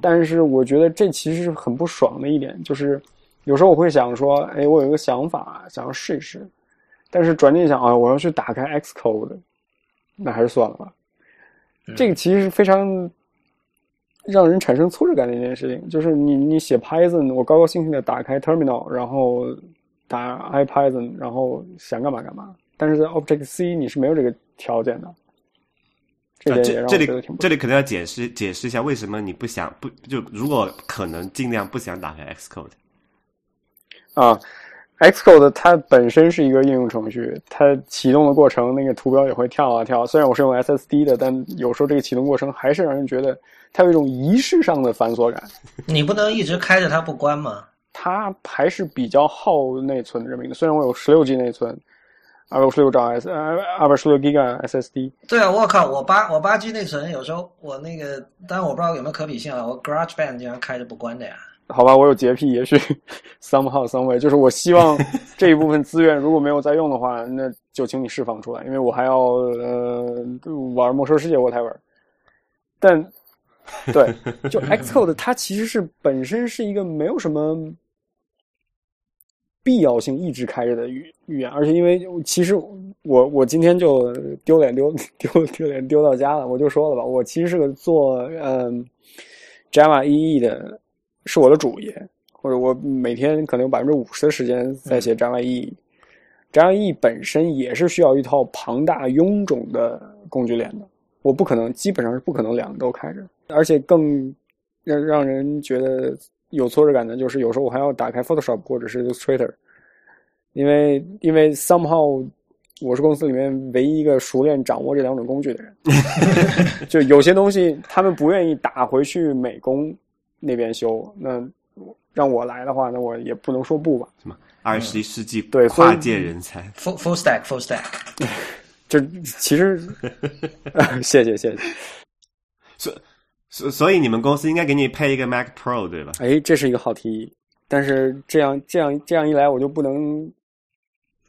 但是我觉得这其实是很不爽的一点，就是有时候我会想说，哎，我有一个想法，想要试一试，但是转念一想啊，我要去打开 Xcode，那还是算了吧。这个其实是非常让人产生挫折感的一件事情，就是你你写 Python，我高高兴兴的打开 Terminal，然后打 IPython，然后想干嘛干嘛。但是在 Objective C 你是没有这个条件的，这这这里这里可能要解释解释一下为什么你不想不就如果可能尽量不想打开 Xcode。啊。Xcode 它本身是一个应用程序，它启动的过程那个图标也会跳啊跳。虽然我是用 SSD 的，但有时候这个启动过程还是让人觉得它有一种仪式上的繁琐感。你不能一直开着它不关吗？它还是比较耗内存的这么一个，虽然我有十六 G 内存，二百五十六兆 S 呃二百十六 G SSD，对啊，我靠，我八我八 G 内存有时候我那个，当然我不知道有没有可比性啊，我 GarageBand 经常开着不关的呀。好吧，我有洁癖，也许 somehow some way，就是我希望这一部分资源如果没有在用的话，那就请你释放出来，因为我还要呃玩魔兽世界 whatever。但对，就 Xcode 它其实是本身是一个没有什么必要性一直开着的语语言，而且因为其实我我今天就丢脸丢丢丢脸丢到家了，我就说了吧，我其实是个做嗯 Java EE 的，是我的主业，或者我每天可能有百分之五十的时间在写 Java EE。Java EE 本身也是需要一套庞大臃肿的工具链的，我不可能，基本上是不可能两个都开着，而且更让让人觉得有挫折感的就是，有时候我还要打开 Photoshop 或者是 Illustrator，因为因为 somehow 我是公司里面唯一一个熟练掌握这两种工具的人，就有些东西他们不愿意打回去美工那边修，那让我来的话，那我也不能说不吧。什么二十一世纪对跨界人才？Full full stack full stack，就其实，谢谢谢谢。所所所以你们公司应该给你配一个 Mac Pro 对吧？哎，这是一个好提议，但是这样这样这样一来，我就不能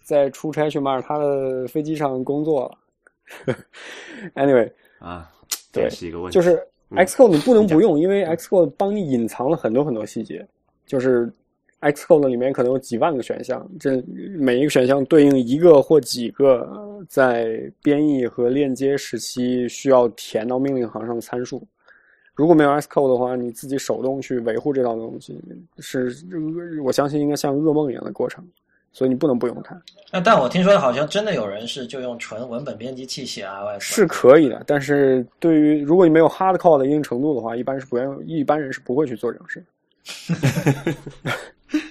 在出差去马耳他的飞机上工作了。anyway，啊，对这是一个问题。就是 Xcode 你不能不你用，因为 Xcode 帮你隐藏了很多很多细节。就是 Xcode 里面可能有几万个选项，这每一个选项对应一个或几个在编译和链接时期需要填到命令行上的参数。如果没有 Xcode 的话，你自己手动去维护这套东西，是我相信应该像噩梦一样的过程，所以你不能不用它。那但我听说好像真的有人是就用纯文本编辑器写 iOS，是可以的，但是对于如果你没有 hardcore 的一定程度的话，一般是不愿一般人是不会去做这种事。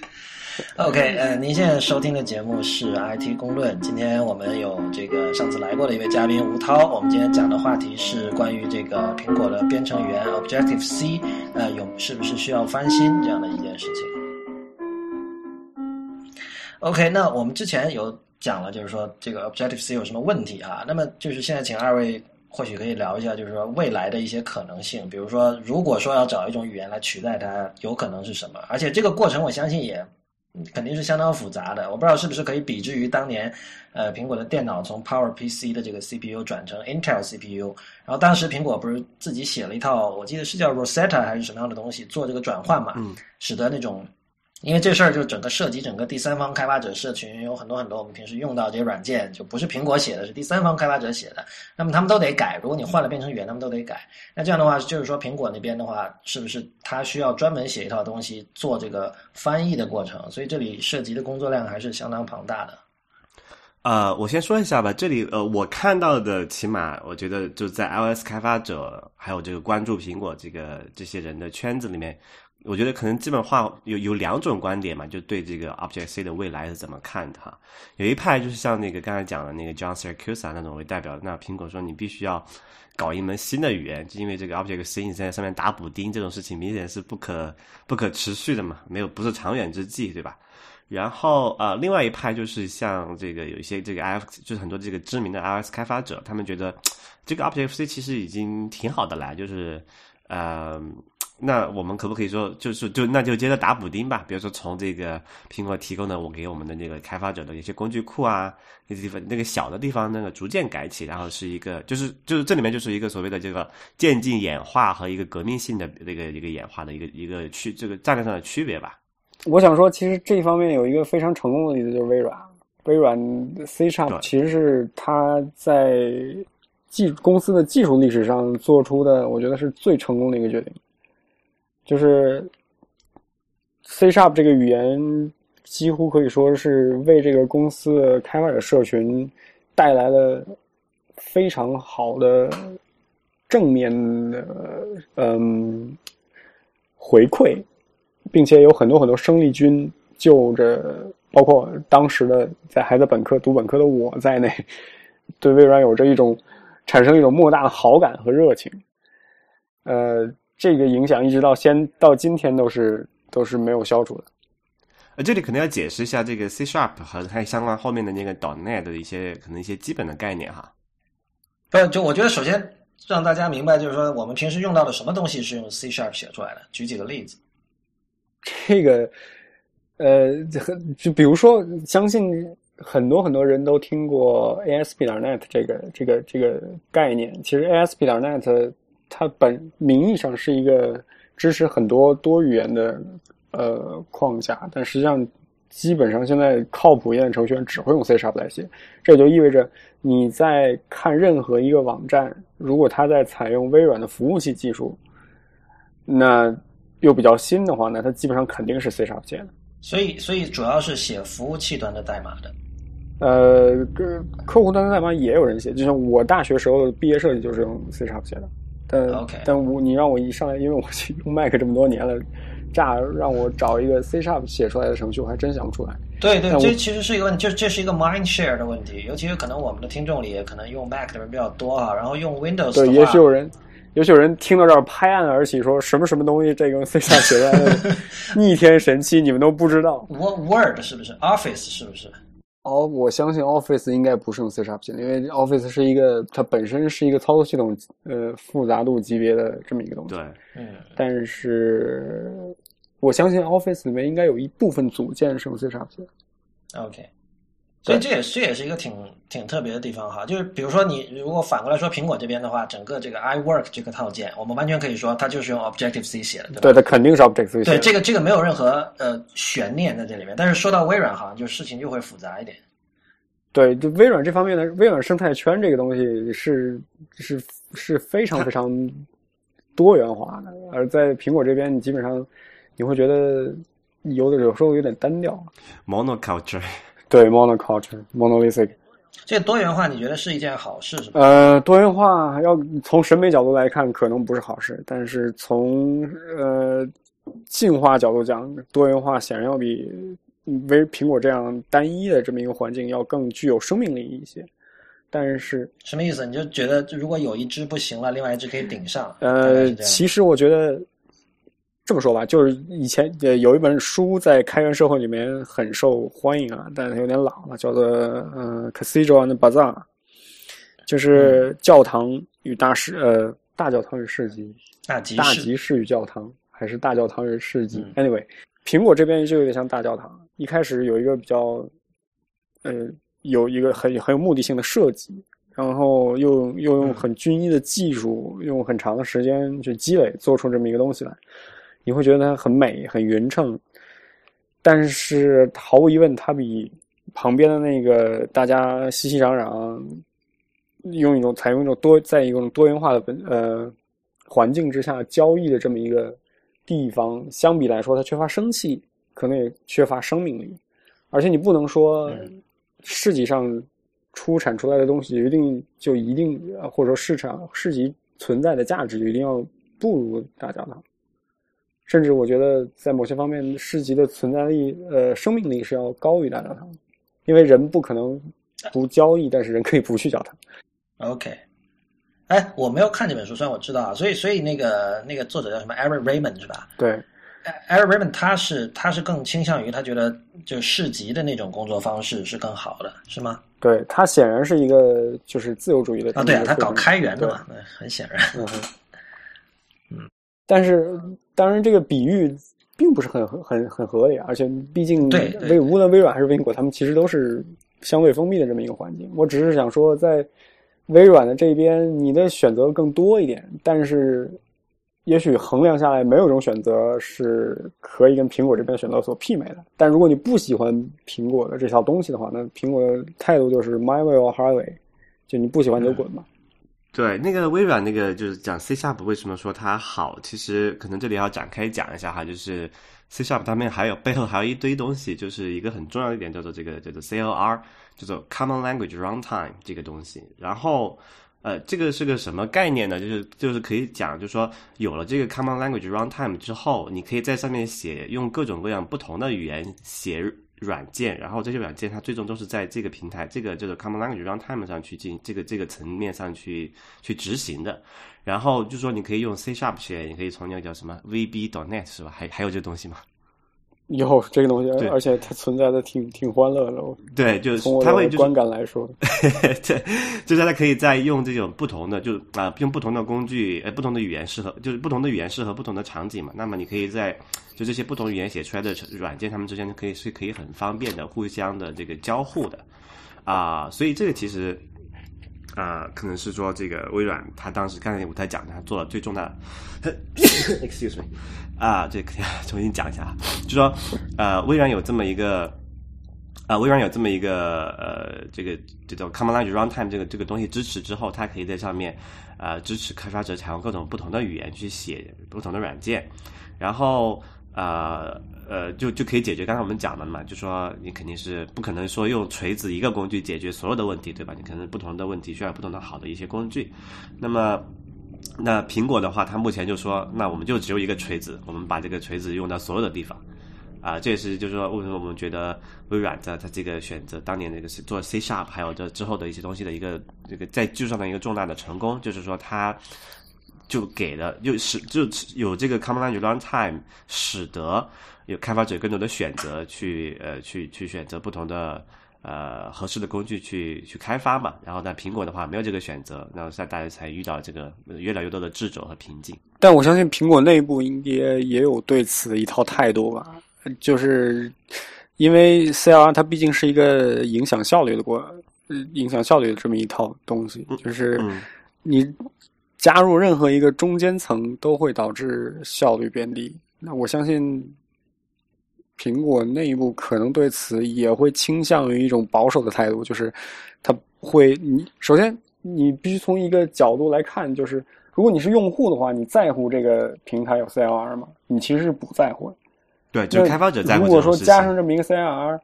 OK，呃，您现在收听的节目是 IT 公论。今天我们有这个上次来过的一位嘉宾吴涛。我们今天讲的话题是关于这个苹果的编程语言 Objective C，呃，有是不是需要翻新这样的一件事情？OK，那我们之前有讲了，就是说这个 Objective C 有什么问题啊？那么就是现在请二位或许可以聊一下，就是说未来的一些可能性。比如说，如果说要找一种语言来取代它，有可能是什么？而且这个过程，我相信也。肯定是相当复杂的，我不知道是不是可以比之于当年，呃，苹果的电脑从 Power PC 的这个 CPU 转成 Intel CPU，然后当时苹果不是自己写了一套，我记得是叫 Rosetta 还是什么样的东西做这个转换嘛，使得那种。因为这事儿就整个涉及整个第三方开发者社群，有很多很多我们平时用到这些软件，就不是苹果写的，是第三方开发者写的。那么他们都得改，如果你换了编程语言，他们都得改。那这样的话，就是说苹果那边的话，是不是他需要专门写一套东西做这个翻译的过程？所以这里涉及的工作量还是相当庞大的。呃，我先说一下吧，这里呃，我看到的起码我觉得就在 iOS 开发者还有这个关注苹果这个这些人的圈子里面。我觉得可能基本话有有两种观点嘛，就对这个 Object C 的未来是怎么看的哈。有一派就是像那个刚才讲的那个 John Siracusa 那种为代表，那苹果说你必须要搞一门新的语言，就因为这个 Object C 你在上面打补丁这种事情明显是不可不可持续的嘛，没有不是长远之计，对吧？然后呃，另外一派就是像这个有一些这个 iOS 就是很多这个知名的 iOS 开发者，他们觉得这个 Object C 其实已经挺好的了，就是呃。那我们可不可以说，就是就那就接着打补丁吧？比如说从这个苹果提供的我给我们的那个开发者的一些工具库啊，那些地方那个小的地方那个逐渐改起，然后是一个就是就是这里面就是一个所谓的这个渐进演化和一个革命性的那个一个演化的一个一个区这个战略上的区别吧。我想说，其实这一方面有一个非常成功的例子，就是微软。微软 C Sharp 其实是它在技公司的技术历史上做出的，我觉得是最成功的一个决定。就是 C Sharp 这个语言几乎可以说是为这个公司的开发者社群带来了非常好的正面的嗯回馈，并且有很多很多生力军就着包括当时的在还在本科读本科的我在内，对微软有着一种产生一种莫大的好感和热情，呃。这个影响一直到先到今天都是都是没有消除的。呃，这里可能要解释一下这个 C Sharp 和它相关后面的那个 .NET 的一些可能一些基本的概念哈。不，就我觉得首先让大家明白，就是说我们平时用到的什么东西是用 C Sharp 写出来的。举几个例子。这个，呃，就比如说，相信很多很多人都听过 ASP.NET 这个这个这个概念。其实 ASP.NET 它本名义上是一个支持很多多语言的呃框架，但实际上基本上现在靠谱一点的程序员只会用 C Sharp 来写。这也就意味着你在看任何一个网站，如果它在采用微软的服务器技术，那又比较新的话，那它基本上肯定是 C Sharp 写的。所以，所以主要是写服务器端的代码的。呃，客客户端的代码也有人写，就像我大学时候毕业设计就是用 C Sharp 写的。但但我你让我一上来，因为我用 Mac 这么多年了，乍让我找一个 C Sharp 写出来的程序，我还真想不出来。对对，这其实是一个问题，就这是一个 mind share 的问题，尤其是可能我们的听众里可能用 Mac 的人比较多啊，然后用 Windows 对，也许有人，也许有人听到这儿拍案而起，说什么什么东西，这个 C Sharp 写出来的 逆天神器，你们都不知道。Word 是不是？Office 是不是？哦，我相信 Office 应该不是用 C# 写的，因为 Office 是一个它本身是一个操作系统呃复杂度级别的这么一个东西。对，嗯。但是我相信 Office 里面应该有一部分组件是用 C# 写的。OK。所以这也这也是一个挺挺特别的地方哈，就是比如说你如果反过来说苹果这边的话，整个这个 iWork 这个套件，我们完全可以说它就是用 Objective C 写的，对吧？对，它肯定是 Objective C。对，这个这个没有任何呃悬念在这里面。但是说到微软，好像就事情就会复杂一点。对，就微软这方面的微软生态圈这个东西是是是非常 非常多元化的，而在苹果这边，你基本上你会觉得有的有时候有点单调。Monoculture。对，monoculture，monolithic，这多元化你觉得是一件好事是吗？呃，多元化要从审美角度来看，可能不是好事，但是从呃进化角度讲，多元化显然要比为苹果这样单一的这么一个环境要更具有生命力一些。但是什么意思？你就觉得如果有一只不行了，另外一只可以顶上？呃，其实我觉得这么说吧，就是以前也有一本书在开源社会里面很受欢迎啊，但是有点老了，叫做呃《Cathedral and Bazaar》，就是教堂与大市呃大教堂与市集，大集大集市与教堂，还是大教堂与市集？Anyway，苹果这边就有点像大教堂，一开始有一个比较呃。有一个很很有目的性的设计，然后又又用很均一的技术，用很长的时间去积累，做出这么一个东西来，你会觉得它很美、很匀称。但是毫无疑问，它比旁边的那个大家熙熙攘攘，用一种采用一种多在一种多元化的本呃环境之下交易的这么一个地方相比来说，它缺乏生气，可能也缺乏生命力。而且你不能说。市集上出产出来的东西一定就一定，或者说市场市集存在的价值就一定要不如大教堂，甚至我觉得在某些方面市集的存在力呃生命力是要高于大教堂，因为人不可能不交易，但是人可以不去教堂。OK，哎，我没有看这本书，虽然我知道啊，所以所以那个那个作者叫什么 Eric Raymond 是吧？对。Eric Raymond 他是他是更倾向于他觉得就市集的那种工作方式是更好的，是吗？对他显然是一个就是自由主义的啊，对啊，他搞开源的嘛，很显然。嗯，但是当然这个比喻并不是很很很合理，而且毕竟微无论微软还是苹果，他们其实都是相对封闭的这么一个环境。我只是想说，在微软的这边，你的选择更多一点，但是。也许衡量下来，没有一种选择是可以跟苹果这边选择所媲美的。但如果你不喜欢苹果的这套东西的话，那苹果的态度就是 My way or highway，就你不喜欢就滚吧。对，那个微软那个就是讲 C Sharp 为什么说它好，其实可能这里要展开讲一下哈，就是 C Sharp 他们还有背后还有一堆东西，就是一个很重要一点叫做这个叫做 C L R，叫做 Common Language Runtime 这个东西，然后。呃，这个是个什么概念呢？就是就是可以讲，就是说有了这个 Common Language Runtime 之后，你可以在上面写用各种各样不同的语言写软件，然后这些软件它最终都是在这个平台，这个就是 Common Language Runtime 上去进这个这个层面上去去执行的。然后就说你可以用 C Sharp 写，也可以从那个叫什么 VB.NET 是吧？还还有这个东西吗？有这个东西，而且它存在的挺挺欢乐的。对，就是从我的观感来说，对，就是它可以在用这种不同的，就啊，用不同的工具，呃，不同的语言适合，就是不同的语言适合不同的场景嘛。那么你可以在就这些不同语言写出来的软件，它们之间可以是可以很方便的互相的这个交互的啊。所以这个其实。啊，可能是说这个微软，他当时刚才我在讲，他做了最重大的，excuse me，啊，这重新讲一下，就说呃，微软有这么一个，啊，微软有这么一个呃，这个这种 Common Language Runtime 这个这个东西支持之后，它可以在上面啊支持开发者采用各种不同的语言去写不同的软件，然后。啊呃，就就可以解决刚才我们讲的嘛，就说你肯定是不可能说用锤子一个工具解决所有的问题，对吧？你可能不同的问题需要不同的好的一些工具。那么，那苹果的话，它目前就说，那我们就只有一个锤子，我们把这个锤子用到所有的地方。啊，这也是就是说，为什么我们觉得微软的它这个选择当年那个做 C Sharp，还有这之后的一些东西的一个这个在技术上的一个重大的成功，就是说它。就给了，就使就有这个 Common Language Runtime，使得有开发者更多的选择去呃去去选择不同的呃合适的工具去去开发嘛。然后在苹果的话没有这个选择，那在大家才遇到这个越来越多的掣肘和瓶颈。但我相信苹果内部应该也有对此的一套态度吧，就是因为 C R 它毕竟是一个影响效率的过，影响效率的这么一套东西，就是你。加入任何一个中间层都会导致效率变低。那我相信，苹果内部可能对此也会倾向于一种保守的态度，就是它会你首先你必须从一个角度来看，就是如果你是用户的话，你在乎这个平台有 CLR 吗？你其实是不在乎的。对，就开发者在乎。如果说加上这么一个 CLR，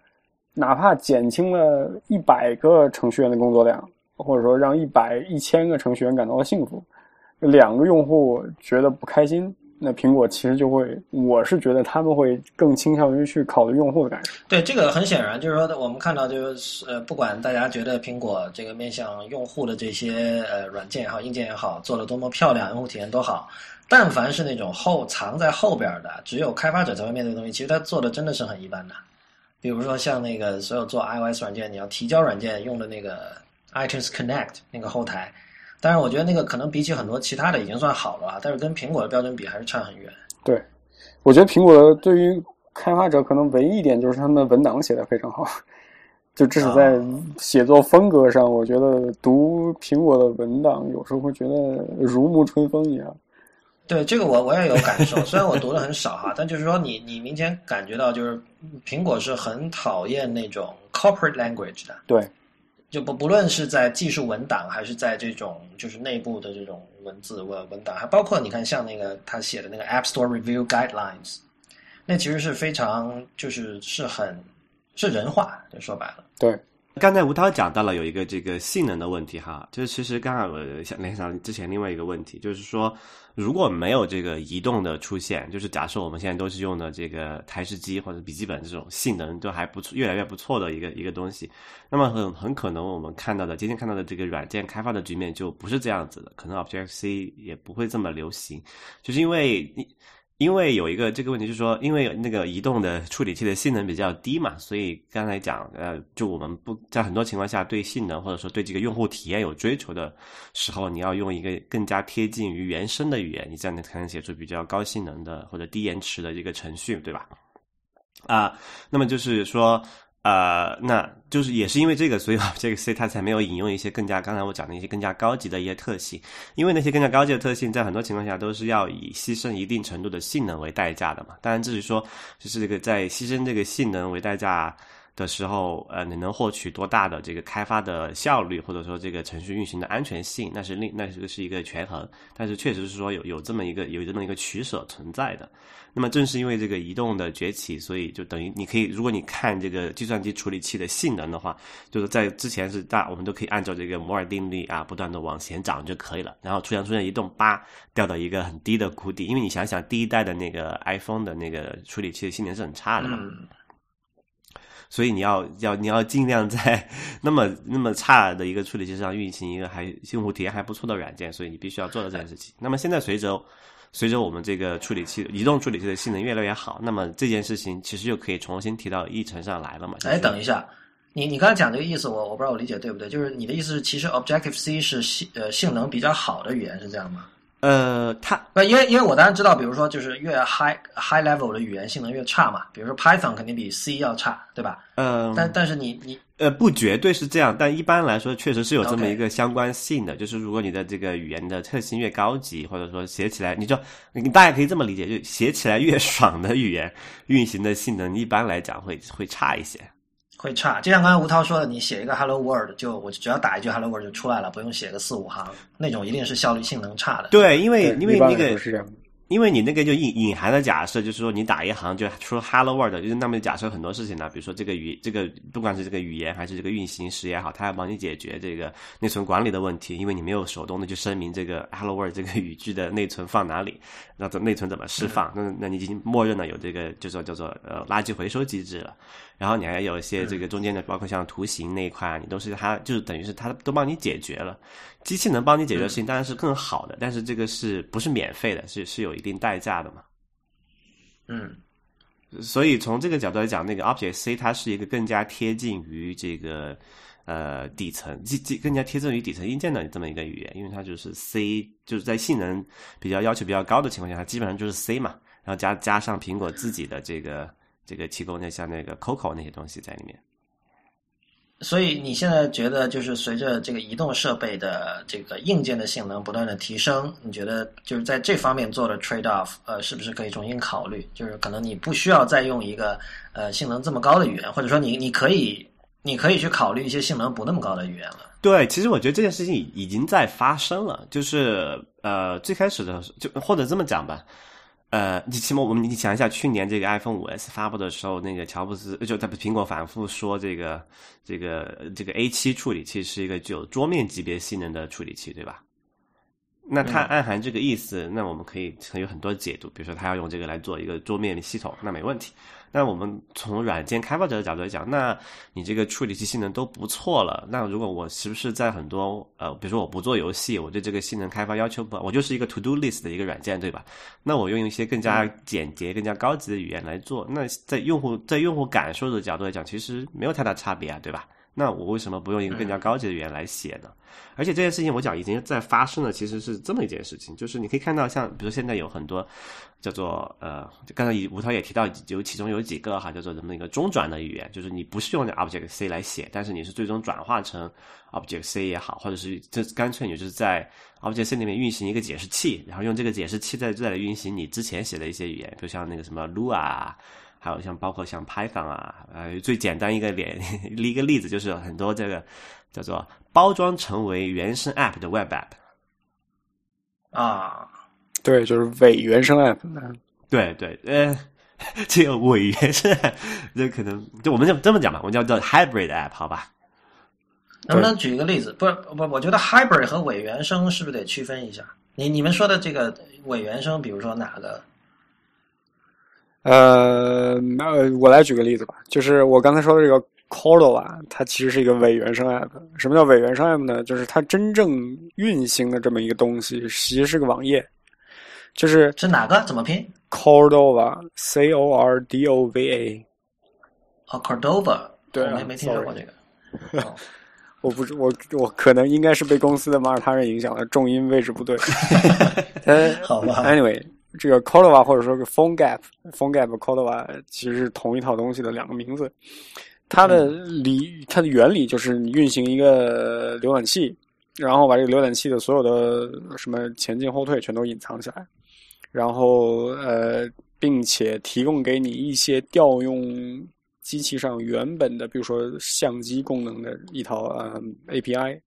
哪怕减轻了一百个程序员的工作量，或者说让一百一千个程序员感到了幸福。两个用户觉得不开心，那苹果其实就会，我是觉得他们会更倾向于去考虑用户的感受。对，这个很显然就是说，我们看到就是呃，不管大家觉得苹果这个面向用户的这些呃软件也好、硬件也好，做的多么漂亮，用户体验多好，但凡是那种后藏在后边的，只有开发者才会面对的东西，其实它做的真的是很一般的。比如说像那个所有做 iOS 软件，你要提交软件用的那个 iTunes Connect 那个后台。但是我觉得那个可能比起很多其他的已经算好了，但是跟苹果的标准比还是差很远。对，我觉得苹果对于开发者可能唯一一点就是他们的文档写的非常好，就至少在写作风格上，我觉得读苹果的文档有时候会觉得如沐春风一样。对，这个我我也有感受，虽然我读的很少哈，但就是说你你明显感觉到就是苹果是很讨厌那种 corporate language 的。对。就不不论是在技术文档，还是在这种就是内部的这种文字文文档，还包括你看像那个他写的那个 App Store Review Guidelines，那其实是非常就是是很是人话，就说白了。对。刚才吴涛讲到了有一个这个性能的问题哈，就是其实刚好我想联想之前另外一个问题，就是说如果没有这个移动的出现，就是假设我们现在都是用的这个台式机或者笔记本这种性能都还不错，越来越不错的一个一个东西，那么很很可能我们看到的今天看到的这个软件开发的局面就不是这样子的，可能 Object C 也不会这么流行，就是因为你。因为有一个这个问题，就是说，因为那个移动的处理器的性能比较低嘛，所以刚才讲，呃，就我们不在很多情况下对性能或者说对这个用户体验有追求的时候，你要用一个更加贴近于原生的语言，你这样你才能写出比较高性能的或者低延迟的一个程序，对吧？啊，那么就是说。呃，那就是也是因为这个，所以这个 C 它才没有引用一些更加刚才我讲的一些更加高级的一些特性，因为那些更加高级的特性，在很多情况下都是要以牺牲一定程度的性能为代价的嘛。当然，至于说就是这个在牺牲这个性能为代价。的时候，呃，你能获取多大的这个开发的效率，或者说这个程序运行的安全性，那是另那这个是一个权衡。但是确实是说有有这么一个有这么一个取舍存在的。那么正是因为这个移动的崛起，所以就等于你可以，如果你看这个计算机处理器的性能的话，就是在之前是大，我们都可以按照这个摩尔定律啊，不断的往前涨就可以了。然后突然出现移动，八掉到一个很低的谷底。因为你想想，第一代的那个 iPhone 的那个处理器的性能是很差的嘛。所以你要要你要尽量在那么那么差的一个处理器上运行一个还用户体验还不错的软件，所以你必须要做到这件事情。那么现在随着随着我们这个处理器移动处理器的性能越来越好，那么这件事情其实又可以重新提到议程上来了嘛？哎，等一下，你你刚才讲这个意思，我我不知道我理解对不对？就是你的意思是，其实 Objective C 是性呃性能比较好的语言，是这样吗？呃，它呃，因为因为我当然知道，比如说就是越 high high level 的语言性能越差嘛，比如说 Python 肯定比 C 要差，对吧？嗯，但但是你你呃不绝对是这样，但一般来说确实是有这么一个相关性的，就是如果你的这个语言的特性越高级，或者说写起来，你就你大家可以这么理解，就写起来越 爽的语言，运行的性能一般来讲会会差一些。会差，就像刚才吴涛说的，你写一个 Hello World，就我只要打一句 Hello World 就出来了，不用写个四五行，那种一定是效率性能差的。对，因为因为那个是这样。因为你那个就隐隐含的假设，就是说你打一行就出 Hello World，就是那么假设很多事情呢，比如说这个语这个不管是这个语言还是这个运行时也好，它要帮你解决这个内存管理的问题，因为你没有手动的去声明这个 Hello World 这个语句的内存放哪里，那这内存怎么释放？那那你已经默认了有这个叫做叫做呃垃圾回收机制了，然后你还有一些这个中间的，包括像图形那一块，你都是它就是等于是它都帮你解决了。机器能帮你解决的事情当然是更好的，但是这个是不是免费的？是是有一定代价的嘛？嗯，所以从这个角度来讲，那个 Object C 它是一个更加贴近于这个呃底层，更更更加贴近于底层硬件的这么一个语言，因为它就是 C，就是在性能比较要求比较高的情况下，它基本上就是 C 嘛，然后加加上苹果自己的这个这个提供的像那个 Coco 那些东西在里面。所以你现在觉得，就是随着这个移动设备的这个硬件的性能不断的提升，你觉得就是在这方面做的 trade off，呃，是不是可以重新考虑？就是可能你不需要再用一个呃性能这么高的语言，或者说你你可以你可以去考虑一些性能不那么高的语言了。对，其实我觉得这件事情已经在发生了，就是呃最开始的就或者这么讲吧。呃，你起码我们你想一下，去年这个 iPhone 五 S 发布的时候，那个乔布斯就在苹果反复说这个这个这个 A 七处理器是一个具有桌面级别性能的处理器，对吧？那它暗含这个意思，那我们可以有很多解读，比如说他要用这个来做一个桌面系统，那没问题。那我们从软件开发者的角度来讲，那你这个处理器性能都不错了。那如果我是不是在很多呃，比如说我不做游戏，我对这个性能开发要求不，我就是一个 to do list 的一个软件，对吧？那我用一些更加简洁、更加高级的语言来做，那在用户在用户感受的角度来讲，其实没有太大差别啊，对吧？那我为什么不用一个更加高级的语言来写呢？而且这件事情我讲已经在发生了，其实是这么一件事情，就是你可以看到，像比如现在有很多叫做呃，刚才吴涛也提到有其中有几个哈，叫做什么那个中转的语言，就是你不是用 Object C 来写，但是你是最终转化成 Object C 也好，或者是这干脆你就是在 Object C 里面运行一个解释器，然后用这个解释器再再来运行你之前写的一些语言，比如像那个什么 Lua。还有像包括像 Python 啊，呃，最简单一个例 一个例子就是很多这个叫做包装成为原生 App 的 Web App 啊，对，就是伪原生 App。对对，呃，这个伪原生，这可能就我们就这么讲吧，我们叫做 Hybrid App 好吧？能不能举一个例子？不不，我觉得 Hybrid 和伪原生是不是得区分一下？你你们说的这个伪原生，比如说哪个？呃，呃，我来举个例子吧，就是我刚才说的这个 Cordova，它其实是一个伪原生 App。什么叫伪原生 App 呢？就是它真正运行的这么一个东西，其实是个网页。就是是哪个？怎么拼？Cordova，C O R D O V A。哦，Cordova，对，我没没听说过这个。我不，我我可能应该是被公司的马耳他人影响了，重音位置不对。好吧。Anyway。这个 Cordova 或者说是 PhoneGap，PhoneGap Cordova 其实是同一套东西的两个名字。它的理，它的原理就是你运行一个浏览器，然后把这个浏览器的所有的什么前进后退全都隐藏起来，然后呃，并且提供给你一些调用机器上原本的，比如说相机功能的一套呃 API，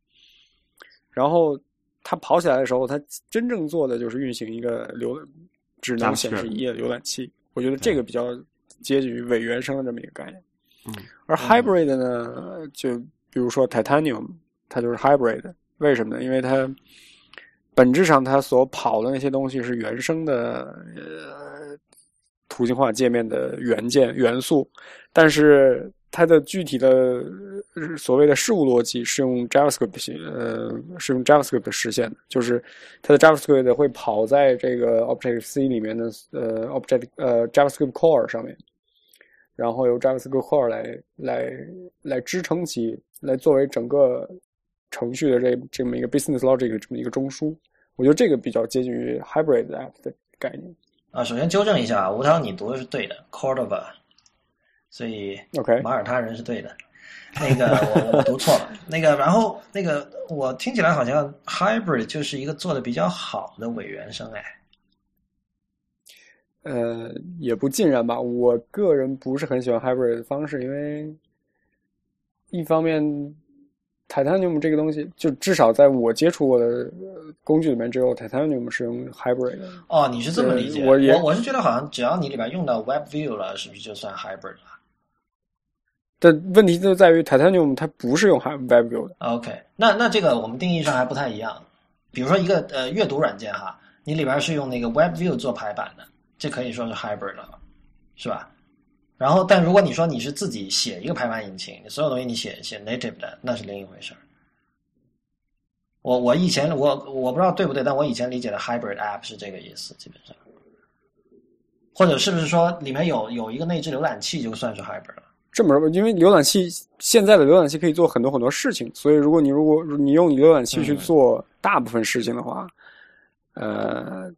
然后它跑起来的时候，它真正做的就是运行一个浏。只能显示一页浏览器，我觉得这个比较接近于伪原生的这么一个概念。嗯，而 hybrid 呢，就比如说 Titanium，它就是 hybrid。为什么呢？因为它本质上它所跑的那些东西是原生的呃图形化界面的元件元素，但是。它的具体的所谓的事务逻辑是用 JavaScript 呃，是用 JavaScript 实现的，就是它的 JavaScript 会跑在这个 Objective C 里面的呃 Object 呃 JavaScript Core 上面，然后由 JavaScript Core 来来来支撑起来作为整个程序的这这么一个 Business Logic 这么一个中枢。我觉得这个比较接近于 Hybrid App 的概念。啊，首先纠正一下，吴涛，你读的是对的，Cordova。所以，OK，马耳他人是对的。那个我我读错了。那个，然后那个我听起来好像 hybrid 就是一个做的比较好的委员生哎。呃，也不尽然吧。我个人不是很喜欢 hybrid 的方式，因为一方面，Titanium 这个东西，就至少在我接触过的工具里面，只有 Titanium 是用 hybrid 的。哦，你是这么理解？我我我是觉得好像只要你里边用到 WebView 了，是不是就算 hybrid 了？但问题就在于 Titanium 它不是用 WebView 的。OK，那那这个我们定义上还不太一样。比如说一个呃阅读软件哈，你里边是用那个 WebView 做排版的，这可以说是 Hybrid 了，是吧？然后，但如果你说你是自己写一个排版引擎，你所有东西你写写 native 的，那是另一回事儿。我我以前我我不知道对不对，但我以前理解的 Hybrid App 是这个意思，基本上，或者是不是说里面有有一个内置浏览器就算是 Hybrid 了？这么说，因为浏览器现在的浏览器可以做很多很多事情，所以如果你如果你用浏览器去做大部分事情的话，呃，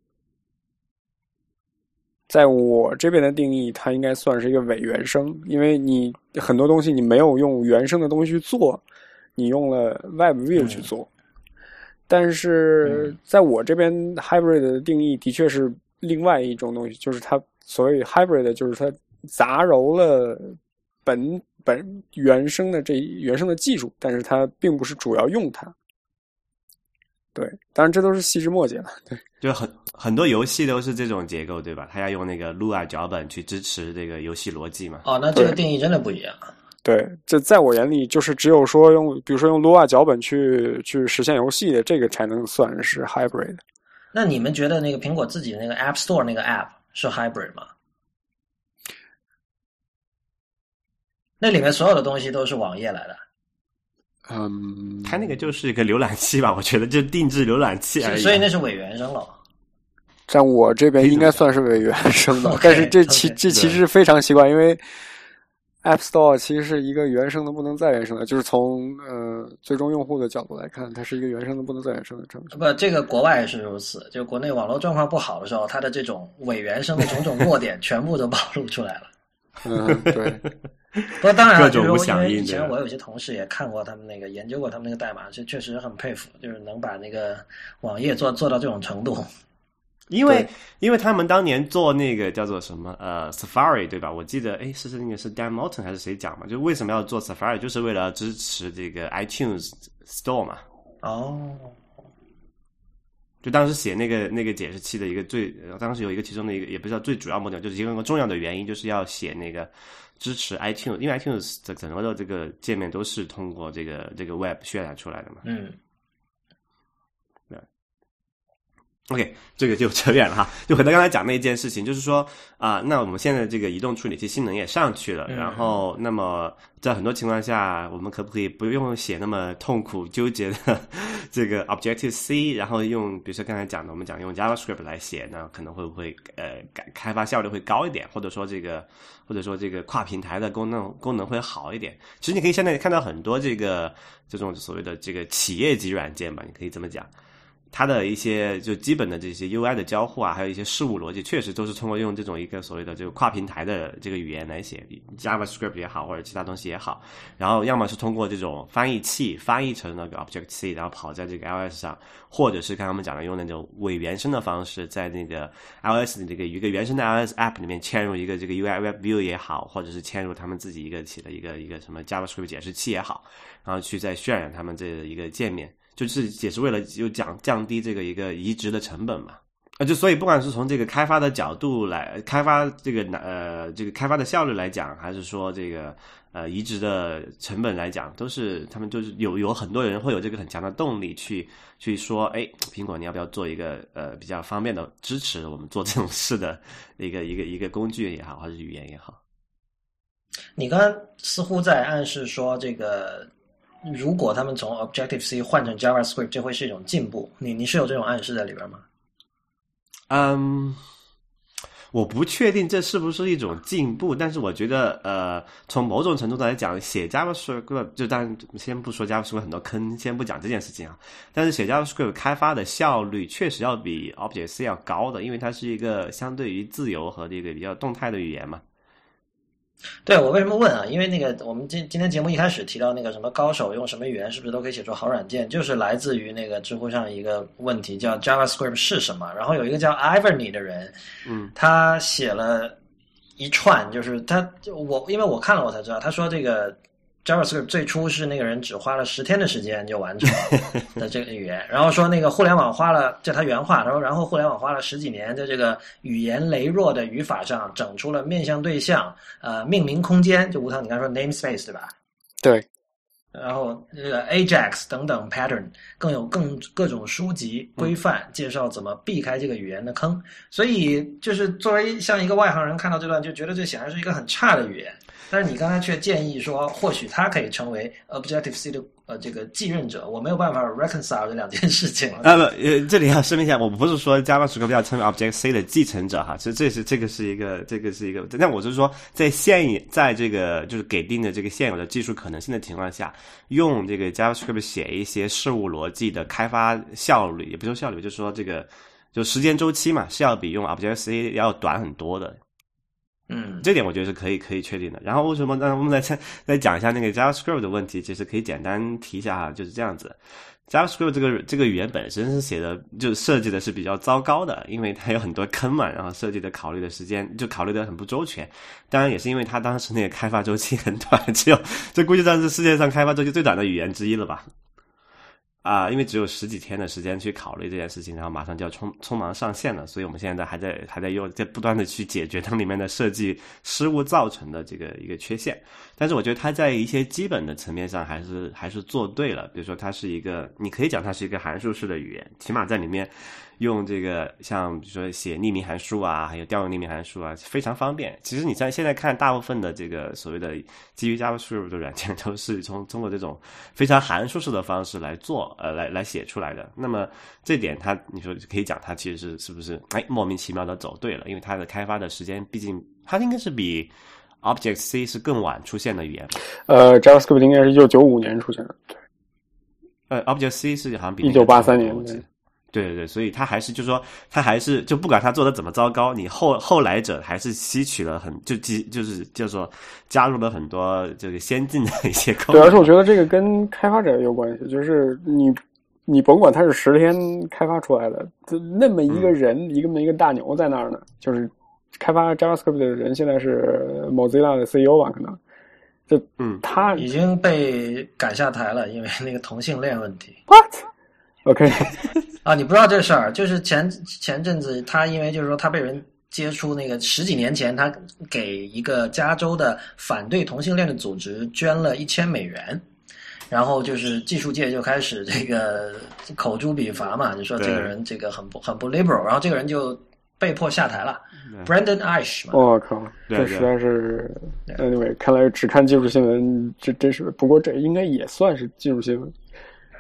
在我这边的定义，它应该算是一个伪原生，因为你很多东西你没有用原生的东西去做，你用了 WebView 去做，但是在我这边 Hybrid 的定义的确是另外一种东西，就是它所谓 Hybrid，就是它杂糅了。本本原生的这原生的技术，但是它并不是主要用它。对，当然这都是细枝末节了。对，就很很多游戏都是这种结构，对吧？它要用那个 Lua 脚本去支持这个游戏逻辑嘛。哦，那这个定义真的不一样。对，这在我眼里就是只有说用，比如说用 Lua 脚本去去实现游戏的，这个才能算是 hybrid。那你们觉得那个苹果自己的那个 App Store 那个 App 是 hybrid 吗？那里面所有的东西都是网页来的，嗯，它那个就是一个浏览器吧，我觉得就定制浏览器而已。所以那是伪原生了。在我这边应该算是伪原生的，但是这其这其实非常奇怪，因为 App Store 其实是一个原生的不能再原生的，就是从呃最终用户的角度来看，它是一个原生的不能再原生的程序。不，这个国外是如此，就国内网络状况不好的时候，它的这种伪原生的种种弱点 全部都暴露出来了。嗯，对，不过当然，各种就是因不响应为以前我有些同事也看过他们那个研究过他们那个代码，就确实很佩服，就是能把那个网页做做到这种程度。因为因为他们当年做那个叫做什么呃 Safari 对吧？我记得哎是是那个是 Dan Moulton 还是谁讲嘛？就为什么要做 Safari，就是为了支持这个 iTunes Store 嘛。哦，就当时写那个那个解释器的一个最，呃当时有一个其中的一个也不知道最主要目的，就是一个重要的原因，就是要写那个支持 iTunes，因为 iTunes 整个的这个界面都是通过这个这个 Web 渲染出来的嘛。嗯，OK，这个就扯远了哈，就回到刚才讲那一件事情，就是说啊、那我们现在这个移动处理器性能也上去了，嗯然后那么在很多情况下，我们可不可以不用写那么痛苦纠结的这个 Objective C，然后用比如说刚才讲的，我们讲用 JavaScript 来写，那可能会不会呃改开发效率会高一点，或者说这个或者说这个跨平台的功能功能会好一点。其实你可以现在看到很多这个这种所谓的这个企业级软件吧，你可以这么讲。它的一些就基本的这些 UI 的交互啊，还有一些事务逻辑，确实都是通过用这种一个所谓的这个跨平台的这个语言来写，JavaScript 也好，或者其他东西也好，然后要么是通过这种翻译器翻译成那个 Object C，然后跑在这个 iOS 上，或者是刚刚我们讲的用那种伪原生的方式，在那个 iOS 的这个一个原生的 iOS App 里面嵌入一个这个 UI Web View 也好，或者是嵌入他们自己一个起的一个一个什么 JavaScript 解释器也好，然后去再渲染他们这一个界面。就是也是为了就降降低这个一个移植的成本嘛。啊，就所以不管是从这个开发的角度来开发这个呃这个开发的效率来讲，还是说这个呃移植的成本来讲，都是他们就是有有很多人会有这个很强的动力去去说，哎，苹果你要不要做一个呃比较方便的支持我们做这种事的一个一个一个工具也好，或者是语言也好。你刚刚似乎在暗示说，这个如果他们从 Objective C 换成 JavaScript，这会是一种进步。你你是有这种暗示在里边吗？嗯，我不确定这是不是一种进步，但是我觉得，呃，从某种程度上来讲，写 JavaScript 就当然先不说 JavaScript 很多坑，先不讲这件事情啊。但是写 JavaScript 开发的效率确实要比 Objective C 要高的，因为它是一个相对于自由和这个比较动态的语言嘛。对我为什么问啊？因为那个我们今今天节目一开始提到那个什么高手用什么语言是不是都可以写出好软件，就是来自于那个知乎上一个问题叫 JavaScript 是什么？然后有一个叫 Ivory 的人，嗯，他写了一串，就是他我因为我看了我才知道，他说这个 JavaScript 最初是那个人只花了十天的时间就完成 的这个语言，然后说那个互联网花了，这他原话，他说然后互联网花了十几年在这个语言羸弱的语法上整出了面向对象、呃命名空间，就吴涛你刚才说 namespace 对吧？对，然后那个 Ajax 等等 pattern 更有更各种书籍规范介绍怎么避开这个语言的坑，所以就是作为像一个外行人看到这段就觉得这显然是一个很差的语言，但是你刚才却建议说或许它可以成为 Objective C 的呃这个继任者，我没有办法 reconcile 这两件事情了。呃不，呃，这里要声明一下，我不是说 JavaScript 要成为 Objective C 的继承者哈，其实这是这个是一个这个是一个，但我是说在现在这个就是给定的这个现有的技术可能性的情况下，用这个 JavaScript 写一些事务逻辑的开发效率，也不说效率，就是说这个就时间周期嘛，是要比用 Objective C 要短很多的。嗯，这点我觉得是可以可以确定的。然后为什么？那我们来再再讲一下那个 JavaScript 的问题，其实可以简单提一下哈，就是这样子。JavaScript 这个这个语言本身是写的，就设计的是比较糟糕的，因为它有很多坑嘛，然后设计的考虑的时间就考虑的很不周全。当然也是因为它当时那个开发周期很短，只有这估计算是世界上开发周期最短的语言之一了吧。啊，因为只有十几天的时间去考虑这件事情，然后马上就要匆匆忙上线了，所以我们现在还在还在用在不断的去解决它里面的设计失误造成的这个一个缺陷。但是我觉得它在一些基本的层面上还是还是做对了，比如说它是一个，你可以讲它是一个函数式的语言，起码在里面。用这个像比如说写匿名函数啊，还有调用匿名函数啊，非常方便。其实你在现在看大部分的这个所谓的基于 JavaScript 的软件，都是从通过这种非常函数式的方式来做，呃，来来写出来的。那么这点它，你说可以讲它其实是是不是哎莫名其妙的走对了？因为它的开发的时间，毕竟它应该是比 Object C 是更晚出现的语言。呃，JavaScript 应该是一九九五年出现的。呃，Object C 是好像比一九八三年。对对对，所以他还是就是说，他还是就不管他做的怎么糟糕，你后后来者还是吸取了很就基就是叫做加入了很多这个先进的一些功能。对，而且我觉得这个跟开发者有关系，就是你你甭管他是十天开发出来的，就那么一个人一个么一个大牛在那儿呢，就是开发 JavaScript 的人现在是 Mozilla 的 CEO 吧？可能就嗯，他已经被赶下台了，因为那个同性恋问题。What？OK。啊，你不知道这事儿，就是前前阵子他因为就是说他被人接触那个十几年前他给一个加州的反对同性恋的组织捐了一千美元，然后就是技术界就开始这个口诛笔伐嘛，就说这个人这个很不很不 liberal，然后这个人就被迫下台了，Brandon Ish 嘛。我靠，这实在是 anyway，看来只看技术新闻这真是，不过这应该也算是技术新闻。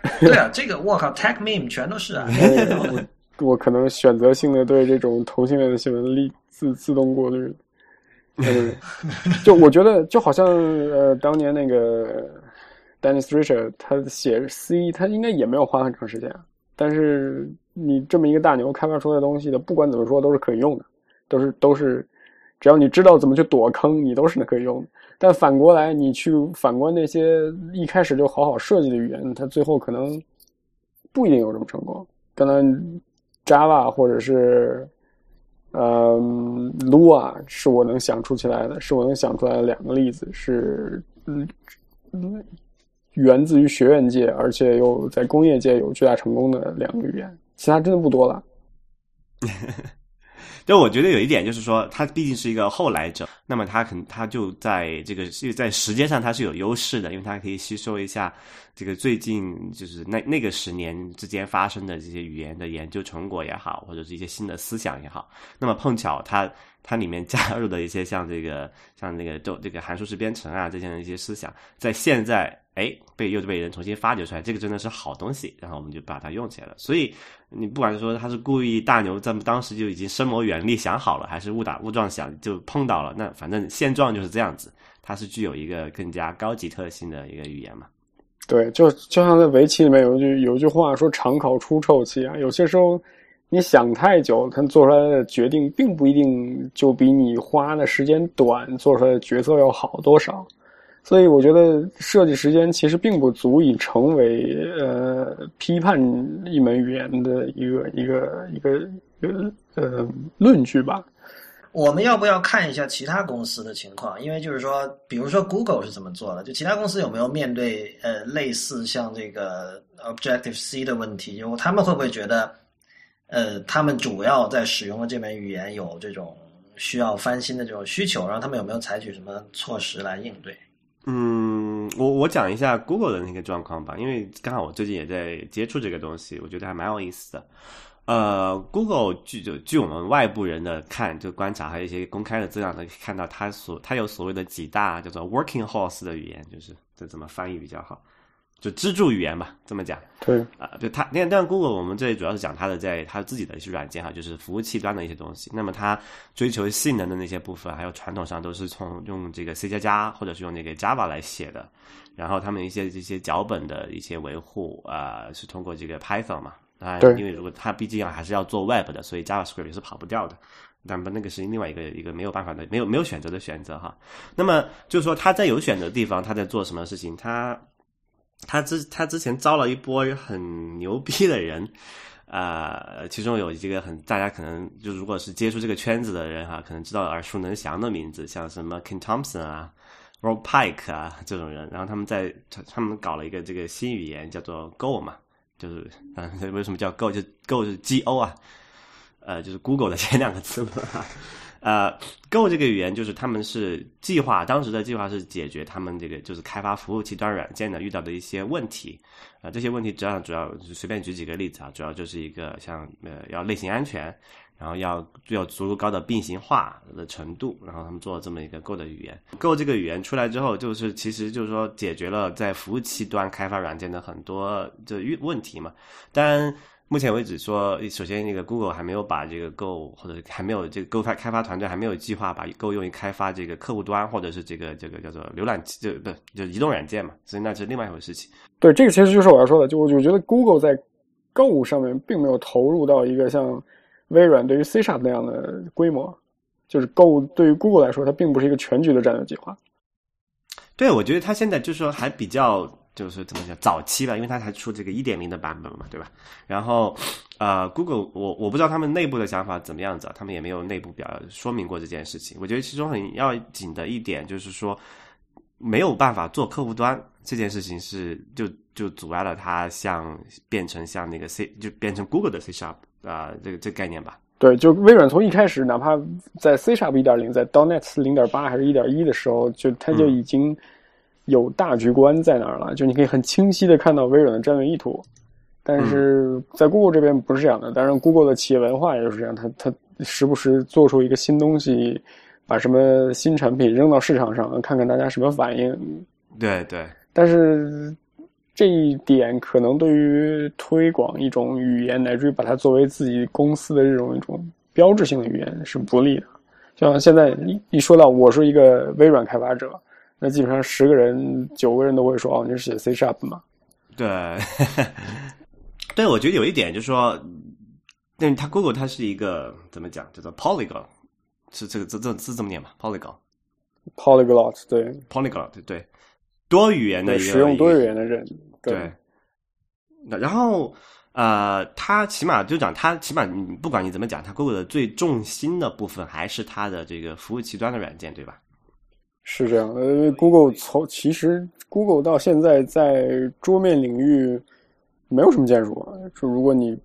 对啊，这个我靠，tech meme 全都是啊！我可能选择性的对这种同性恋的新闻立自自动过滤。就我觉得，就好像呃，当年那个 Dennis Richer 他写 C，他应该也没有花很长时间。但是你这么一个大牛开发出来的东西的，不管怎么说都是可以用的，都是都是，只要你知道怎么去躲坑，你都是可以用的。但反过来，你去反观那些一开始就好好设计的语言，它最后可能不一定有这么成功。可能 Java 或者是呃 Lua 是我能想出起来的，是我能想出来的两个例子，是嗯源自于学院界，而且又在工业界有巨大成功的两个语言，其他真的不多了。就我觉得有一点就是说，他毕竟是一个后来者，那么他肯他就在这个在时间上他是有优势的，因为他可以吸收一下这个最近就是那那个十年之间发生的这些语言的研究成果也好，或者是一些新的思想也好，那么碰巧他。它里面加入的一些像这个像那个都这个函数式编程啊这些的一些思想，在现在哎被又被人重新发掘出来，这个真的是好东西，然后我们就把它用起来了。所以你不管说他是故意大牛在当时就已经深谋远虑想好了，还是误打误撞想就碰到了，那反正现状就是这样子，它是具有一个更加高级特性的一个语言嘛。对，就就像在围棋里面有一句有一句话说“常考出臭棋”啊，有些时候。你想太久，他做出来的决定并不一定就比你花的时间短做出来的决策要好多少，所以我觉得设计时间其实并不足以成为呃批判一门语言的一个一个一个一个呃论据吧。我们要不要看一下其他公司的情况？因为就是说，比如说 Google 是怎么做的，就其他公司有没有面对呃类似像这个 Objective C 的问题？就他们会不会觉得？呃，他们主要在使用的这门语言有这种需要翻新的这种需求，然后他们有没有采取什么措施来应对？嗯，我我讲一下 Google 的那个状况吧，因为刚好我最近也在接触这个东西，我觉得还蛮有意思的。呃，Google 据就据我们外部人的看，就观察还有一些公开的资料能看到，它所它有所谓的几大叫做 Working Horse 的语言，就是这怎么翻译比较好？就支柱语言吧，这么讲。对啊，就它，那但 Google 我们这里主要是讲它的在它自己的一些软件哈，就是服务器端的一些东西。那么它追求性能的那些部分，还有传统上都是从用这个 C 加加或者是用那个 Java 来写的。然后他们一些这些脚本的一些维护啊，是通过这个 Python 嘛。啊，因为如果它毕竟还是要做 Web 的，所以 JavaScript 也是跑不掉的。那么那个是另外一个一个没有办法的，没有没有选择的选择哈。那么就是说他在有选择的地方，他在做什么事情？他他之他之前招了一波很牛逼的人，啊，其中有一个很大家可能就如果是接触这个圈子的人哈，可能知道耳熟能详的名字，像什么 Ken Thompson 啊、Rob Pike 啊这种人，然后他们在他们搞了一个这个新语言叫做 Go 嘛，就是啊，为什么叫 Go？就 Go 是 G O 啊，呃，就是 Google 的前两个字母。呃，Go 这个语言就是他们是计划，当时的计划是解决他们这个就是开发服务器端软件的遇到的一些问题。啊，这些问题主要主要随便举几个例子啊，主要就是一个像呃要类型安全，然后要要足够高的并行化的程度，然后他们做了这么一个 Go 的语言。Go 这个语言出来之后，就是其实就是说解决了在服务器端开发软件的很多这问题嘛。但目前为止，说首先那个 Google 还没有把这个 Go 或者还没有这个 Go 开开发团队还没有计划把 Go 用于开发这个客户端或者是这个这个叫做浏览器，就不就移动软件嘛，所以那是另外一回事情。对，这个其实就是我要说的，就我就觉得 Google 在 Go 上面并没有投入到一个像微软对于 C Sharp 那样的规模，就是 Go 对于 Google 来说，它并不是一个全局的战略计划。对，我觉得它现在就是说还比较。就是怎么讲早期吧，因为它才出这个一点零的版本嘛，对吧？然后，呃，Google，我我不知道他们内部的想法怎么样子，他们也没有内部表说明过这件事情。我觉得其中很要紧的一点就是说，没有办法做客户端这件事情是就就阻碍了它像变成像那个 C 就变成 Google 的 C Sharp 啊，这个这个概念吧。对，就微软从一开始，哪怕在 C Sharp 一点零，在 .NET 零点八还是一点一的时候，就它就已经。有大局观在哪儿了？就你可以很清晰的看到微软的战略意图，但是在 Google 这边不是这样的。当然，Google 的企业文化也就是这样，它它时不时做出一个新东西，把什么新产品扔到市场上，看看大家什么反应。对对。但是这一点可能对于推广一种语言，乃至于把它作为自己公司的这种一种标志性的语言是不利的。就像现在一一说到我是一个微软开发者。那基本上十个人九个人都会说哦，你是写 C sharp 吗？对，对，我觉得有一点就是说，但它 Google 它是一个怎么讲叫做 Polygon，是这个这这字这么念吧？Polygon，Polyglot，对，Polyglot，对，多语言的使用多语言的人，对。那然后呃，它起码就讲，它起码你不管你怎么讲，它 Google 的最重心的部分还是它的这个服务器端的软件，对吧？是这样，呃，Google 从其实 Google 到现在在桌面领域没有什么建树啊。就如果你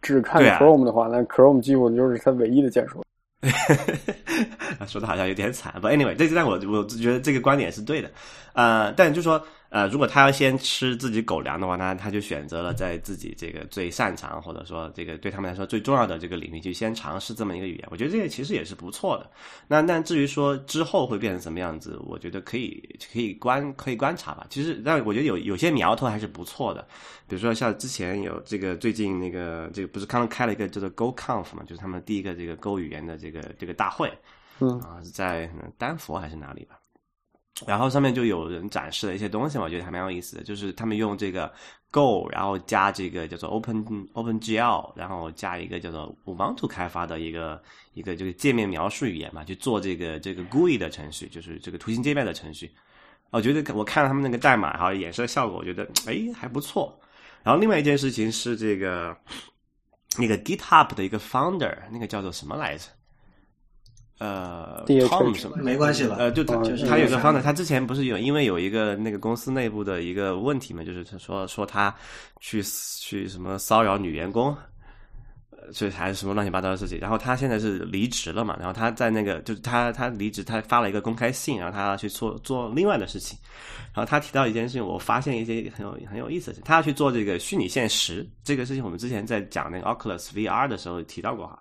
只看 Chrome 的话，那 Chrome 几乎就是它唯一的建树。说的好像有点惨，不，Anyway，这但我我觉得这个观点是对的，呃，但就说。呃，如果他要先吃自己狗粮的话，那他就选择了在自己这个最擅长或者说这个对他们来说最重要的这个领域去先尝试这么一个语言。我觉得这个其实也是不错的。那那至于说之后会变成什么样子，我觉得可以可以观可以观察吧。其实，但我觉得有有些苗头还是不错的。比如说像之前有这个最近那个这个不是刚刚开了一个叫做 GoConf 嘛，就是他们第一个这个 Go 语言的这个这个大会，嗯啊是在丹佛还是哪里吧？然后上面就有人展示了一些东西嘛，我觉得还蛮有意思的。就是他们用这个 Go，然后加这个叫做 Open OpenGL，然后加一个叫做 Ubuntu 开发的一个一个这个界面描述语言嘛，去做这个这个 GUI 的程序，就是这个图形界面的程序。我觉得我看了他们那个代码还有演示的效果，我觉得哎还不错。然后另外一件事情是这个那个 GitHub 的一个 Founder，那个叫做什么来着？呃，Tom 什么没关系了。呃，就他就是他有个方的，他之前不是有因为有一个那个公司内部的一个问题嘛，就是他说说他去去什么骚扰女员工，呃，所以还是什么乱七八糟的事情。然后他现在是离职了嘛，然后他在那个就是他他离职，他发了一个公开信，然后他要去做做另外的事情。然后他提到一件事情，我发现一些很有很有意思的，他要去做这个虚拟现实这个事情。我们之前在讲那个 Oculus VR 的时候提到过哈。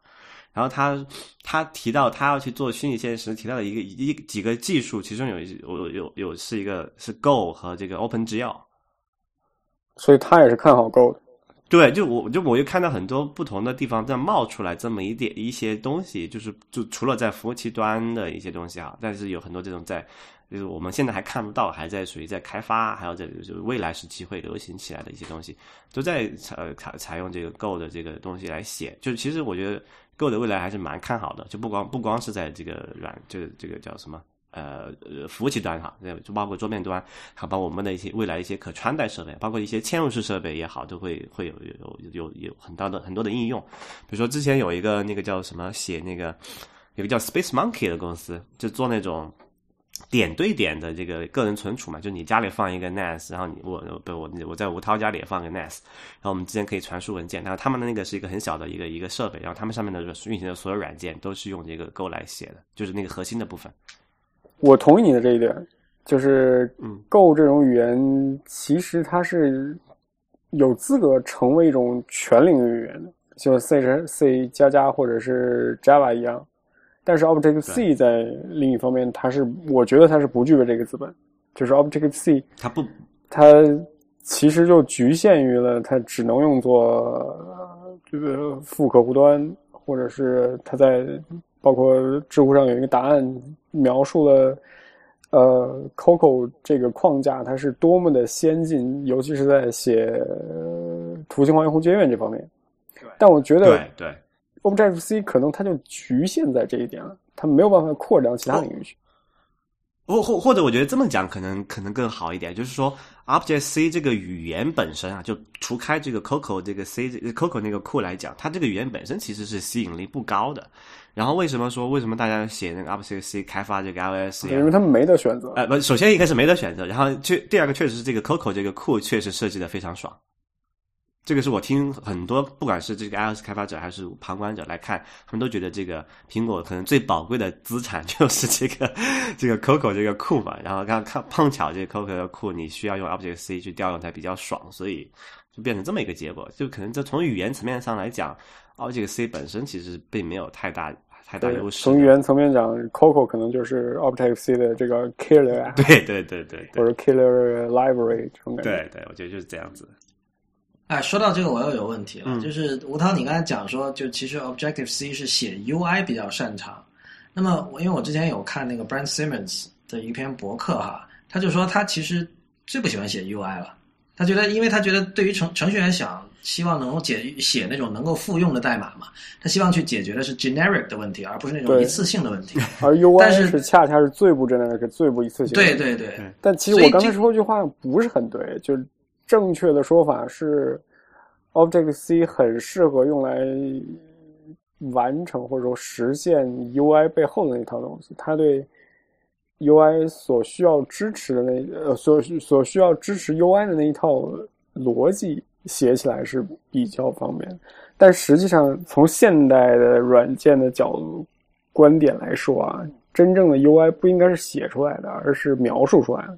然后他他提到他要去做虚拟现实，提到了一个一几个技术，其中有一有有有是一个是 Go 和这个 OpenGL，所以他也是看好 Go 的。对，就我就我又看到很多不同的地方在冒出来这么一点一些东西，就是就除了在服务器端的一些东西啊，但是有很多这种在就是我们现在还看不到，还在属于在开发，还有在就是未来时期会流行起来的一些东西，都在采采采用这个 Go 的这个东西来写。就其实我觉得。Go 的未来还是蛮看好的，就不光不光是在这个软，这个这个叫什么呃呃服务器端哈，就包括桌面端，还包括我们的一些未来一些可穿戴设备，包括一些嵌入式设备也好，都会会有有有有很大的很多的应用。比如说之前有一个那个叫什么写那个有个叫 Space Monkey 的公司，就做那种点对点的这个个人存储嘛，就你家里放一个 NAS，然后你我不我我在吴涛家里也放个 NAS，然后我们之间可以传输文件。然后他们的那个是一个很小的一个一个设备，然后他们上面的运行的所有软件都是用这个 Go 来写的，就是那个核心的部分。我同意你的这一点，就是嗯，Go 这种语言其实它是有资格成为一种全领域语言的，就 C 是 C 加加或者是 Java 一样。但是 Objective C 在另一方面，它是我觉得它是不具备这个资本，就是 Objective C 它不它其实就局限于了它只能用作呃这个副客户端，或者是它在包括知乎上有一个答案描述了呃 Coco 这个框架它是多么的先进，尤其是在写呃图形化用户界面这方面。但我觉得对对。Objective C 可能它就局限在这一点了，它没有办法扩展到其他领域去。或或或者，我觉得这么讲可能可能更好一点，就是说，Object C 这个语言本身啊，就除开这个 Coco 这个 C Coco 那个库来讲，它这个语言本身其实是吸引力不高的。然后为什么说为什么大家写那个 Object C 开发这个 iOS 呀？因为他们没得选择。呃，不，首先一个是没得选择，然后确第二个确实是这个 Coco 这个库确实设计的非常爽。这个是我听很多，不管是这个 iOS 开发者还是旁观者来看，他们都觉得这个苹果可能最宝贵的资产 就是这个这个 Coco 这个库嘛。然后刚看碰巧这个 Coco 的库你需要用 Object C 去调用才比较爽，所以就变成这么一个结果。就可能这从语言层面上来讲，Object C 本身其实并没有太大太大优势。从语言层面讲，Coco 可能就是 Object C 的这个 killer 啊，对对对对，或者 killer library 这种感觉。对对，我觉得就是这样子。哎，说到这个，我又有问题了。嗯就是吴涛，你刚才讲说，就其实 Objective C 是写 UI 比较擅长。那么我因为我之前有看那个 Brent Simmons 的一篇博客哈，他就说他其实最不喜欢写 UI 了。他觉得，因为他觉得对于程程序员想希望能够解写那种能够复用的代码嘛，他希望去解决的是 generic 的问题，而不是那种一次性的问题。而 UI 但是是恰恰是最不真的、是最不一次性的。对对对，但其实我刚才说句话不是很对，就是正确的说法是，Object C 很适合用来完成或者说实现 UI 背后的那套东西，它对 UI 所需要支持的那呃所所需要支持 UI 的那一套逻辑写起来是比较方便，但实际上从现代的软件的角度观点来说啊，真正的 UI 不应该是写出来的，而是描述出来的。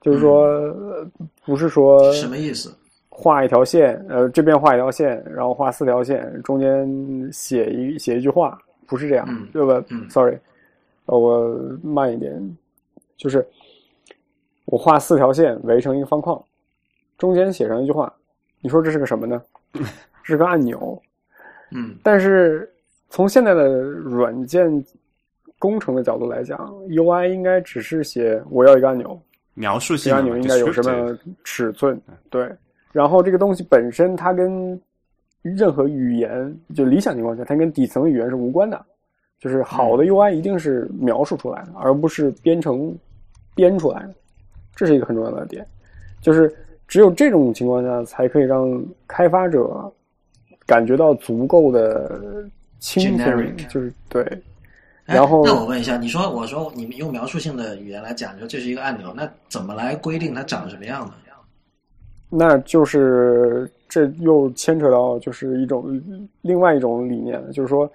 就是说，呃不是说什么意思？画一条线，呃，这边画一条线，然后画四条线，中间写一写一句话，不是这样，嗯对吧、嗯 s o r r y 呃，我慢一点，就是我画四条线围成一个方框，中间写上一句话，你说这是个什么呢？是个按钮，嗯但是从现在的软件工程的角度来讲，UI 应该只是写我要一个按钮，描述性的嘛钮应该有什么尺寸？对，然后这个东西本身它跟任何语言，就理想情况下，它跟底层语言是无关的。就是好的 UI 一定是描述出来的，而不是编程编出来的，这是一个很重要的点。就是只有这种情况下，才可以让开发者感觉到足够的轻松就是对。哎然后那我问一下，你说我说你们用描述性的语言来讲，你说这是一个按钮，那怎么来规定它长什么样呢？那就是这又牵扯到就是一种另外一种理念，就是说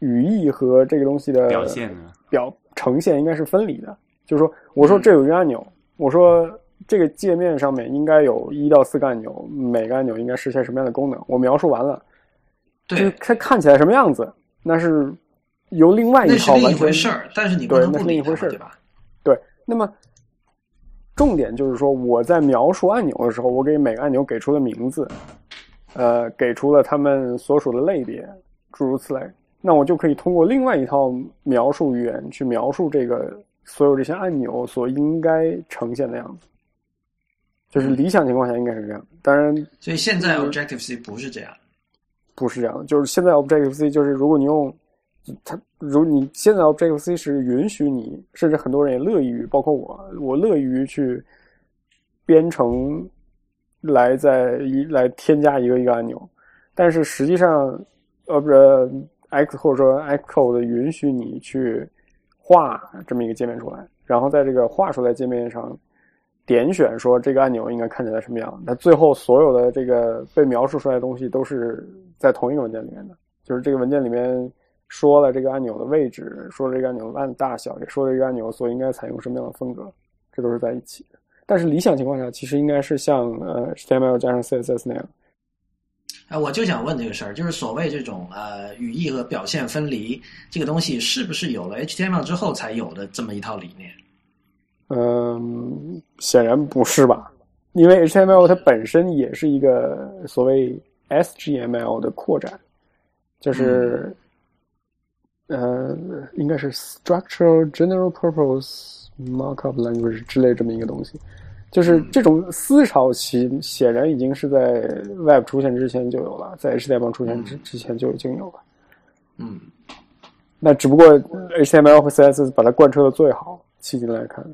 语义和这个东西的表现？表呈现应该是分离的。就是说，我说这有一个按钮，我说这个界面上面应该有一到四个按钮，每个按钮应该实现什么样的功能，我描述完了，就是对，它看起来什么样子，那是由另外一那是另一套完事儿，但是你不能不理它嘛，是另一回事儿对吧？对，那么重点就是说，我在描述按钮的时候，我给每个按钮给出了名字，呃，给出了他们所属的类别，诸如此类。那我就可以通过另外一套描述语言去描述这个所有这些按钮所应该呈现的样子。就是理想情况下应该是这样，当然所以现在嗯 Objective C 不是这样。不是这样的。就是现在 Objective C 就是如果你用它，如你现在 Objective C 是允许你，甚至很多人也乐于，包括我，我乐于去编程来在一来添加一个一个按钮，但是实际上，呃，不是 X 或者说 Xcode 允许你去画这么一个界面出来，然后在这个画出来界面上点选说这个按钮应该看起来什么样。那最后所有的这个被描述出来的东西都是在同一个文件里面的，就是这个文件里面说了这个按钮的位置，说了这个按钮按大小，也说了这个按钮所应该采用什么样的风格，这都是在一起的。但是理想情况下，其实应该是像呃 HTML 加上 CSS 那样。哎，我就想问这个事儿，就是所谓这种呃语义和表现分离这个东西，是不是有了 HTML 之后才有的这么一套理念？嗯，显然不是吧？因为 HTML 它本身也是一个所谓 SGML 的扩展，就是、呃，应该是 Structural General Purpose Markup Language 之类这么一个东西。就是这种思潮，其显然已经是在 Web 出现之前就有了，在 HTML 出现之之前就已经有了。嗯，那只不过 HTML 和 CSS 把它贯彻的最好。迄今来看，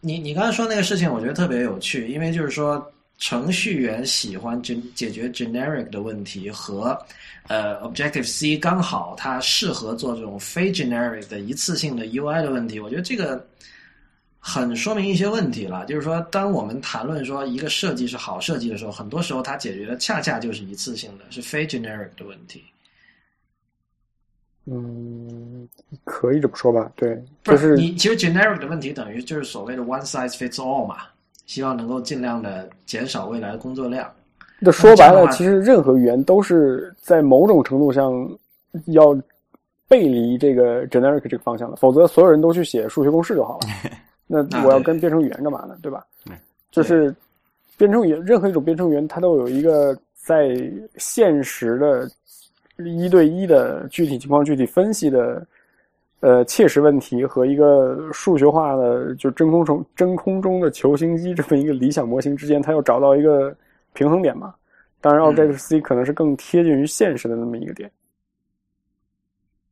你你刚才说那个事情，我觉得特别有趣，因为就是说程序员喜欢解解决 generic 的问题和呃 Objective C 刚好它适合做这种非 generic 的一次性的 UI 的问题，我觉得这个很说明一些问题了。就是说，当我们谈论说一个设计是好设计的时候，很多时候它解决的恰恰就是一次性的，是非 generic 的问题。嗯，可以这么说吧？对，不就是你其实 generic 的问题等于就是所谓的 one size fits all 嘛，希望能够尽量的减少未来的工作量。那说白了，其实任何语言都是在某种程度上要背离这个 generic 这个方向的，否则所有人都去写数学公式就好了。那我要跟编程语言干嘛呢？对吧？就是编程语言，任何一种编程语言，它都有一个在现实的一对一的具体情况具体分析的呃切实问题和一个数学化的就真空中真空中的球形机这么一个理想模型之间，它要找到一个平衡点嘛。当然嗯，Objective C 可能是更贴近于现实的那么一个点。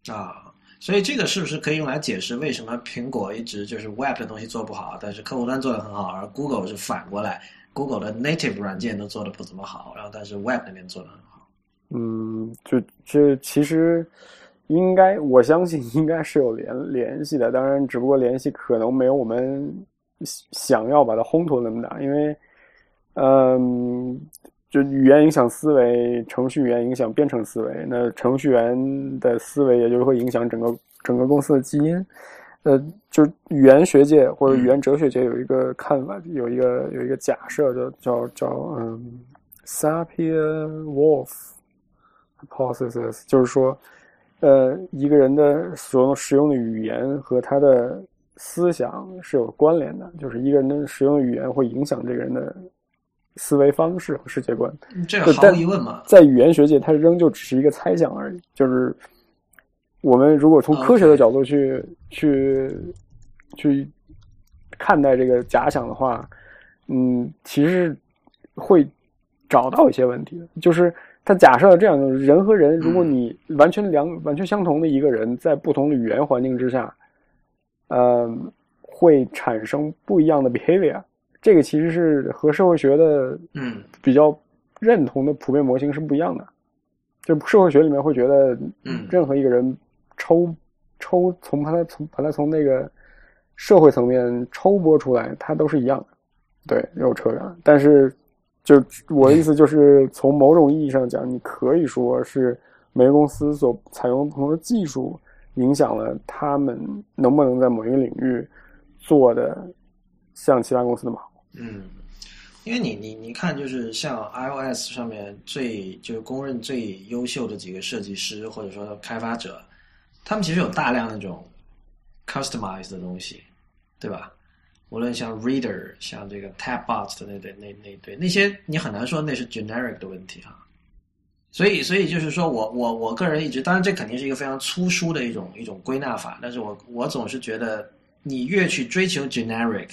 啊，所以这个是不是可以用来解释为什么苹果一直就是 Web 的东西做不好，但是客户端做的很好，而 Google 是反过来，Google 的 native 软件都做的不怎么好，然后但是 Web 那边做的很好。嗯，就这其实应该，我相信应该是有联联系的。当然，只不过联系可能没有我们想要把它烘托那么大，因为，嗯，就语言影响思维，程序员影响编程思维，那程序员的思维也就是会影响整个整个公司的基因。呃，就语言学界或者语言哲学界有一个看法，有一个有一个假设，叫叫叫嗯，Sapir-Whorf hypothesis，就是说，呃，一个人的所用使用的语言和他的思想是有关联的，就是一个人的使用的语言会影响这个人的思维方式和世界观。这个毫无疑问嘛，在语言学界，它仍旧只是一个猜想而已。就是我们如果从科学的角度去去去看待这个假想的话，嗯，其实会找到一些问题的。就是它假设这样，就是人和人，如果你完全两完全相同的一个人，在不同的语言环境之下，呃，会产生不一样的 behavior。这个其实是和社会学的嗯比较认同的普遍模型是不一样的。就社会学里面会觉得，嗯任何一个人抽抽从把他从把他从那个社会层面抽拨出来，他都是一样的，对，有扯远。但是，就我的意思就是，从某种意义上讲，你可以说是每个公司所采用不同的技术，影响了他们能不能在某一个领域做的像其他公司那么好。嗯，因为你你你看，就是像 iOS 上面最就是公认最优秀的几个设计师或者说开发者，他们其实有大量那种 customized 的东西，对吧？无论像 Reader，像这个 Tabbot 的那对那那对那些，你很难说那是 generic 的问题哈。所以，所以就是说我我我个人一直，当然这肯定是一个非常粗疏的一种一种归纳法，但是我我总是觉得，你越去追求 generic，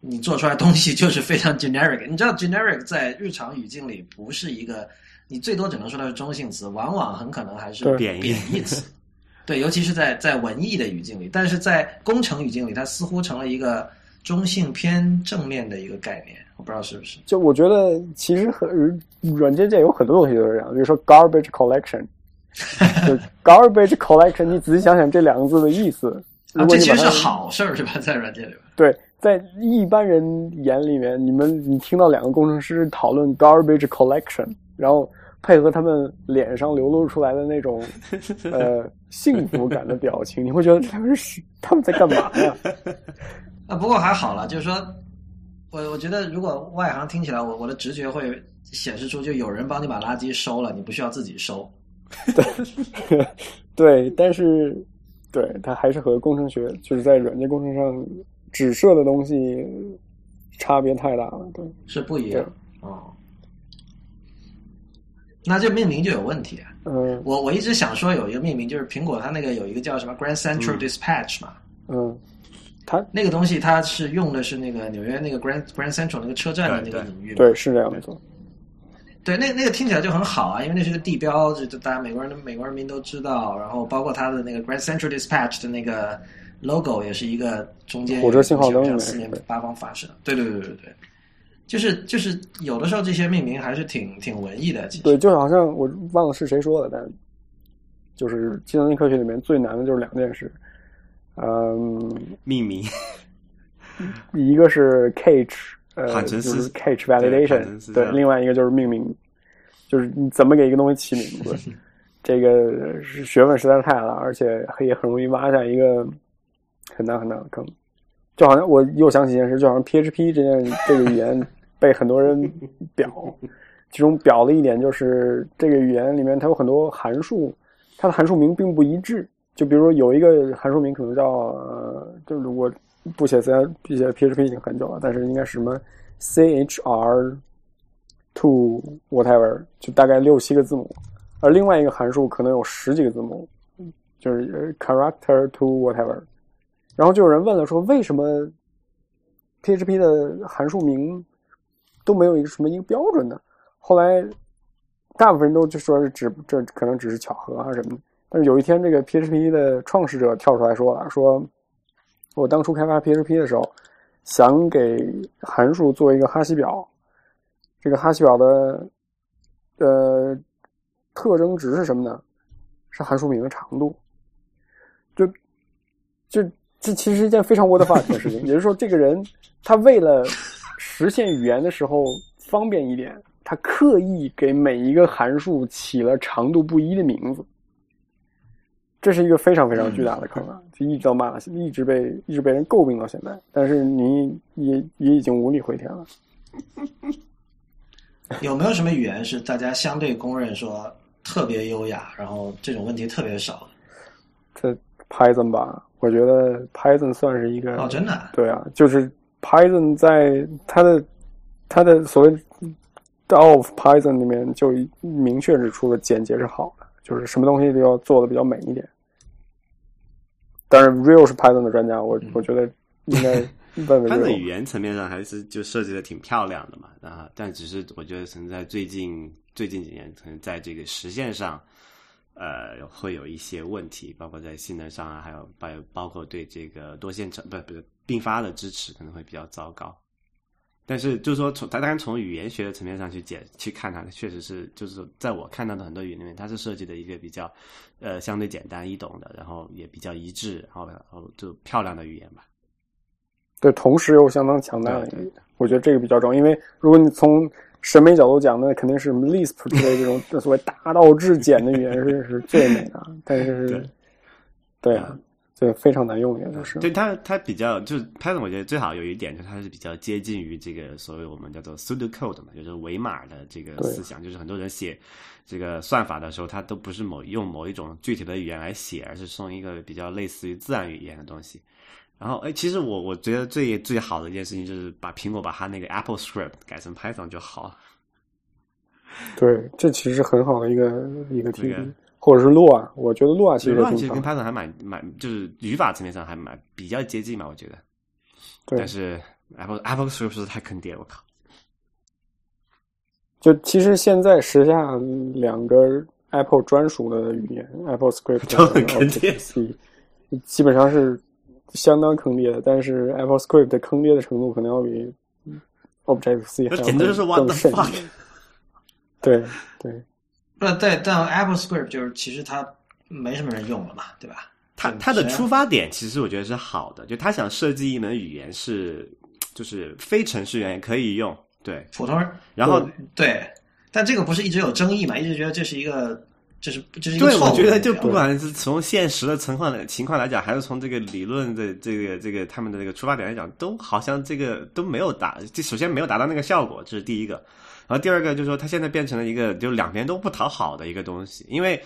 你做出来的东西就是非常 generic。你知道 generic 在日常语境里不是一个，你最多只能说它是中性词，往往很可能还是贬义贬义词。对，尤其是在在文艺的语境里，但是在工程语境里，它似乎成了一个中性偏正面的一个概念。我不知道是不是。就我觉得，其实很软件界有很多东西都是这样，比如说 garbage collection，就 garbage collection，你仔细想想这两个字的意思，如果你把它这其实是好事儿，是吧？在软件里边，对，在一般人眼里面，你们你听到两个工程师讨论 garbage collection，然后配合他们脸上流露出来的那种呃 幸福感的表情，你会觉得他们是他们在干嘛呀？啊，不过还好了，就是说，我我觉得如果外行听起来，我我的直觉会显示出，就有人帮你把垃圾收了，你不需要自己收。对，但是对它还是和工程学就是在软件工程上指涉的东西差别太大了。对，是不一样哦。那这命名就有问题啊！嗯我我一直想说有一个命名，就是苹果它那个有一个叫什么 Grand Central Dispatch 嘛，嗯，它那个东西它是用的是那个纽约那个 Grand Grand Central 那个车站的那个领域嘛，对是这样没错。对，那那个听起来就很好啊，因为那是个地标，就就大家美国人美国人民都知道，然后包括它的那个 Grand Central Dispatch 的那个 logo 也是一个中间火车信号灯四面八方发射，对对对对对，就是就是有的时候这些命名还是挺挺文艺的，其实。对，就好像我忘了是谁说的，但就是计算机科学里面最难的就是两件事，嗯，命名一个是 cache，呃，就是 cache validation，对，另外一个就是命名，就是你怎么给一个东西起名字，这个是学问实在是太大了，而且也很容易挖下一个很大很大的坑。就好像我又想起一件事，就好像 PHP 这件这个语言被很多人 表，其中表的一点就是这个语言里面它有很多函数，它的函数名并不一致。就比如说有一个函数名可能叫，呃，就是我不写 C 不写 PHP 已经很久了，但是应该是什么 CHR to whatever，就大概六七个字母，而另外一个函数可能有十几个字母，就是 character to whatever。然后就有人问了，说为什么 PHP 的函数名都没有一个什么一个标准呢？后来大部分人都就说是只这可能只是巧合啊什么的。但是有一天，这个 PHP 的创始者跳出来说了，说我当初开发 PHP 的时候，想给函数做一个哈希表，这个哈希表的呃特征值是什么呢？是函数名的长度。就就这其实是一件非常 what the fuck 的事情。也就是说，这个人他为了实现语言的时候方便一点，他刻意给每一个函数起了长度不一的名字。这是一个非常非常巨大的坑啊！就一直到骂，一直被一直被人诟病到现在。但是你也也已经无力回天了。有没有什么语言是大家相对公认说特别优雅，然后这种问题特别少的？这 Python 吧，我觉得 Python 算是一个哦，真的啊？对啊，就是 Python 在它的它的所谓 of Python 里面就明确指出了简洁是好的，就是什么东西都要做的比较美一点。当然，Real 是 Python 的专家，我我觉得应该问问它的 Real。语言层面上还是就设计的挺漂亮的嘛，啊，但只是我觉得存在最近最近几年，可能在这个实现上，呃，会有一些问题，包括在性能上啊，还有包包括对这个多线程不不是并发的支持可能会比较糟糕。但是就是说从，它当然从语言学的层面上去解去看它，确实是就是在我看到的很多语言里面，它是设计的一个比较呃相对简单易懂的，然后也比较一致，然后然后就漂亮的语言吧。对，同时又相当强大的一对个，我觉得这个比较重要。因为如果你从审美角度讲，那肯定是什么 Lisp 之类这种所谓大道至简的语言是是最美的，但是对啊，这非常难用，也就是对它，它比较就是 Python，我觉得最好有一点就是它是比较接近于这个所谓我们叫做 pseudocode 嘛，就是伪码的这个思想。就是很多人写这个算法的时候，它都不是某用某一种具体的语言来写，而是用一个比较类似于自然语言的东西。然后，哎，其实我我觉得最最好的一件事情就是把苹果把它那个 Apple Script 改成 Python 就好了。对，这其实是很好的一个一个提这个议，或者是 Lua，我觉得 Lua 其实乱其实跟。Python 还蛮蛮，就是语法层面上还蛮比较接近嘛，我觉得。对但，是 Apple Apple Script 是太坑爹，我靠！就其实现在时下两个 Apple 专属的语言，Apple Script 都很和坑爹基本上是相当坑爹的。但是 Apple Script 的坑爹的程度可能要比 Objective-C 还要简直就是更更甚。对对不，对，但 Apple Script 就是其实它没什么人用了嘛，对吧？它它的出发点其实我觉得是好的，就他想设计一门语言是，就是非程序员也可以用，对普通人。然后对，但这个不是一直有争议嘛？一直觉得这是一个，这是这是一对。我觉得就不管是从现实的情况情况来讲，还是从这个理论的这个这个他们的这个出发点来讲，都好像这个都没有达，这首先没有达到那个效果，这是第一个。然后第二个就是说，它现在变成了一个就两边都不讨好的一个东西，因为。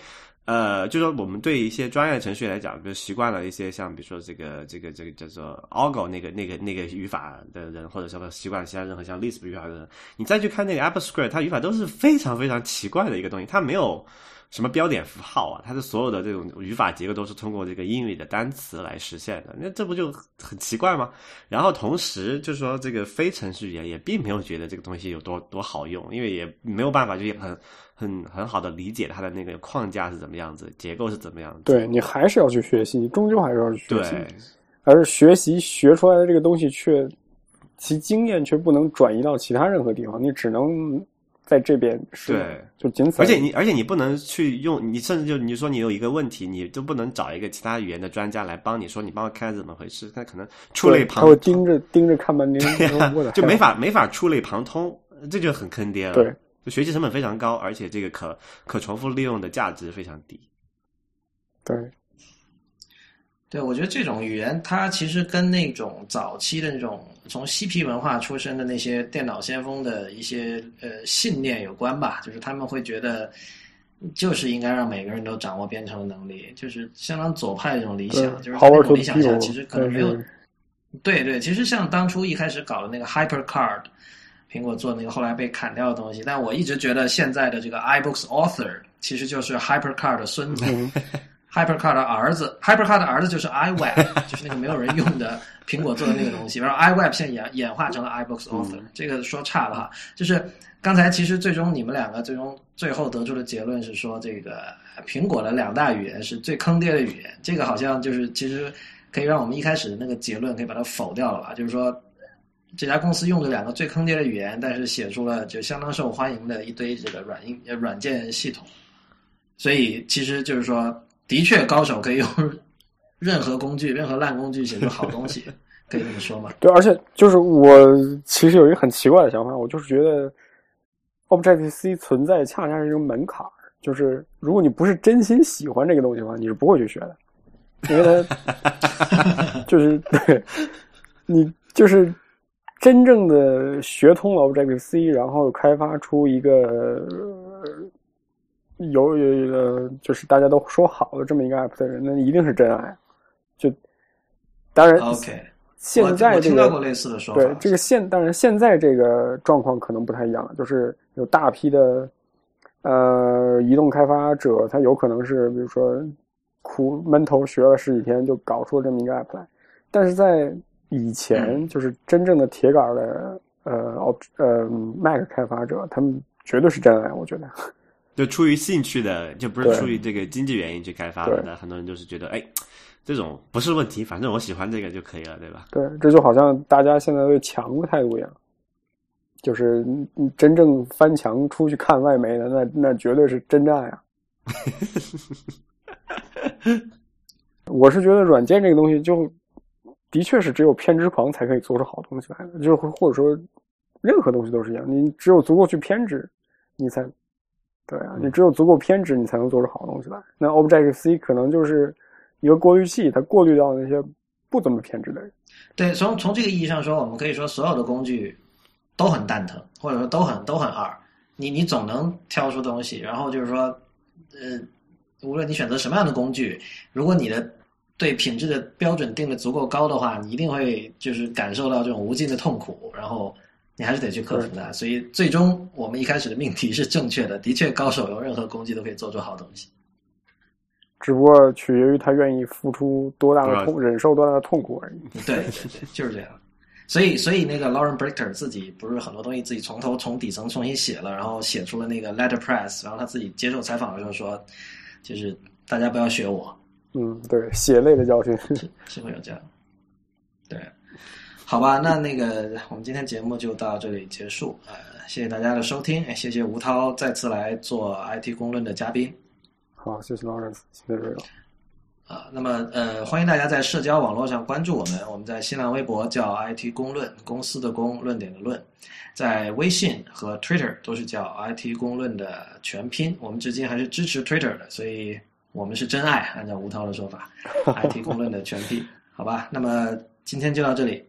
呃，就说我们对一些专业程序来讲，比如习惯了一些像比如说这个这个这个叫做 Algo 那个那个那个语法的人，或者说习惯其他任何像 Lisp 语法的人，你再去看那个 AppleScript，它语法都是非常非常奇怪的一个东西，它没有什么标点符号啊，它的所有的这种语法结构都是通过这个英语的单词来实现的，那这不就很奇怪吗？然后同时就是说这个非程序员也并没有觉得这个东西有多多好用，因为也没有办法就很。很很好的理解它的那个框架是怎么样子，结构是怎么样子。对你还是要去学习，终究还是要去学习。对，而学习学出来的这个东西，却其经验却不能转移到其他任何地方，你只能在这边是，对，就仅此。而且你而且你不能去用，你甚至就你说你有一个问题，你都不能找一个其他语言的专家来帮你说，你帮我看怎么回事，他可能触类旁，他会盯着盯着看半天，就没 法没法触类旁通，这就很坑爹了。对。学习成本非常高，而且这个可可重复利用的价值非常低。对，对，我觉得这种语言它其实跟那种早期的那种从嬉皮文化出身的那些电脑先锋的一些呃信念有关吧，就是他们会觉得就是应该让每个人都掌握编程的能力，就是相当左派一种理想，就是那种理想下其实可能没有。对对，其实像当初一开始搞的那个 HyperCard。苹果做那个后来被砍掉的东西，但我一直觉得现在的这个 iBooks Author 其实就是 HyperCard 的孙子 ，HyperCard 的儿子，HyperCard 的儿子就是 iWeb，就是那个没有人用的苹果做的那个东西。然后 iWeb 现在演演化成了 iBooks Author，这个说差了哈。就是刚才其实最终你们两个最终最后得出的结论是说，这个苹果的两大语言是最坑爹的语言。这个好像就是其实可以让我们一开始的那个结论可以把它否掉了吧？就是说。这家公司用的两个最坑爹的语言，但是写出了就相当受欢迎的一堆这个软硬软件系统，所以其实就是说，的确高手可以用 任何工具、任何烂工具写出好东西，可以这么说吗？对，而且就是我其实有一个很奇怪的想法，我就是觉得 Objective C 存在恰恰是一个门槛就是如果你不是真心喜欢这个东西的话，你是不会去学的，因为它 就是 对你就是。真正的学通了 Objective C，然后开发出一个有有就是大家都说好的这么一个 App 的人，那一定是真爱。就当然，OK，现在这个类似的说法，对这个现当然现在这个状况可能不太一样了，就是有大批的呃移动开发者，他有可能是比如说苦闷头学了十几天就搞出了这么一个 App 来，但是在以前就是真正的铁杆的呃哦呃 Mac 开发者，他们绝对是真爱，我觉得。就出于兴趣的，就不是出于这个经济原因去开发的。很多人就是觉得，哎，这种不是问题，反正我喜欢这个就可以了，对吧？对，这就好像大家现在对墙的态度一样，就是真正翻墙出去看外媒的，那那绝对是真爱啊！我是觉得软件这个东西就。的确是只有偏执狂才可以做出好东西来的，就是或者说，任何东西都是一样，你只有足够去偏执，你才对啊，你只有足够偏执，你才能做出好东西来。那 Objective C 可能就是一个过滤器，它过滤掉那些不怎么偏执的人。对，从从这个意义上说，我们可以说所有的工具都很蛋疼，或者说都很都很二。你你总能挑出东西，然后就是说，呃，无论你选择什么样的工具，如果你的对品质的标准定的足够高的话，你一定会就是感受到这种无尽的痛苦，然后你还是得去克服它。所以最终我们一开始的命题是正确的，的确高手用任何工具都可以做出好东西，只不过取决于他愿意付出多大的痛，忍受多大的痛苦而已。对对对，就是这样。所以所以那个 Lauren Brichter 自己不是很多东西自己从头从底层重新写了，然后写出了那个 Letterpress，然后他自己接受采访的时候说，就是大家不要学我。嗯，对，血泪的教训是会有这样。对，好吧，那那个我们今天节目就到这里结束。呃，谢谢大家的收听，谢谢吴涛再次来做 IT 公论的嘉宾。好，谢谢 Lawrence，谢谢那么呃，欢迎大家在社交网络上关注我们。我们在新浪微博叫 IT 公论，公司的公，论点的论，在微信和 Twitter 都是叫 IT 公论的全拼。我们至今还是支持 Twitter 的，所以我们是真爱。按照吴涛的说法，IT 公论的全拼，好吧？那么今天就到这里，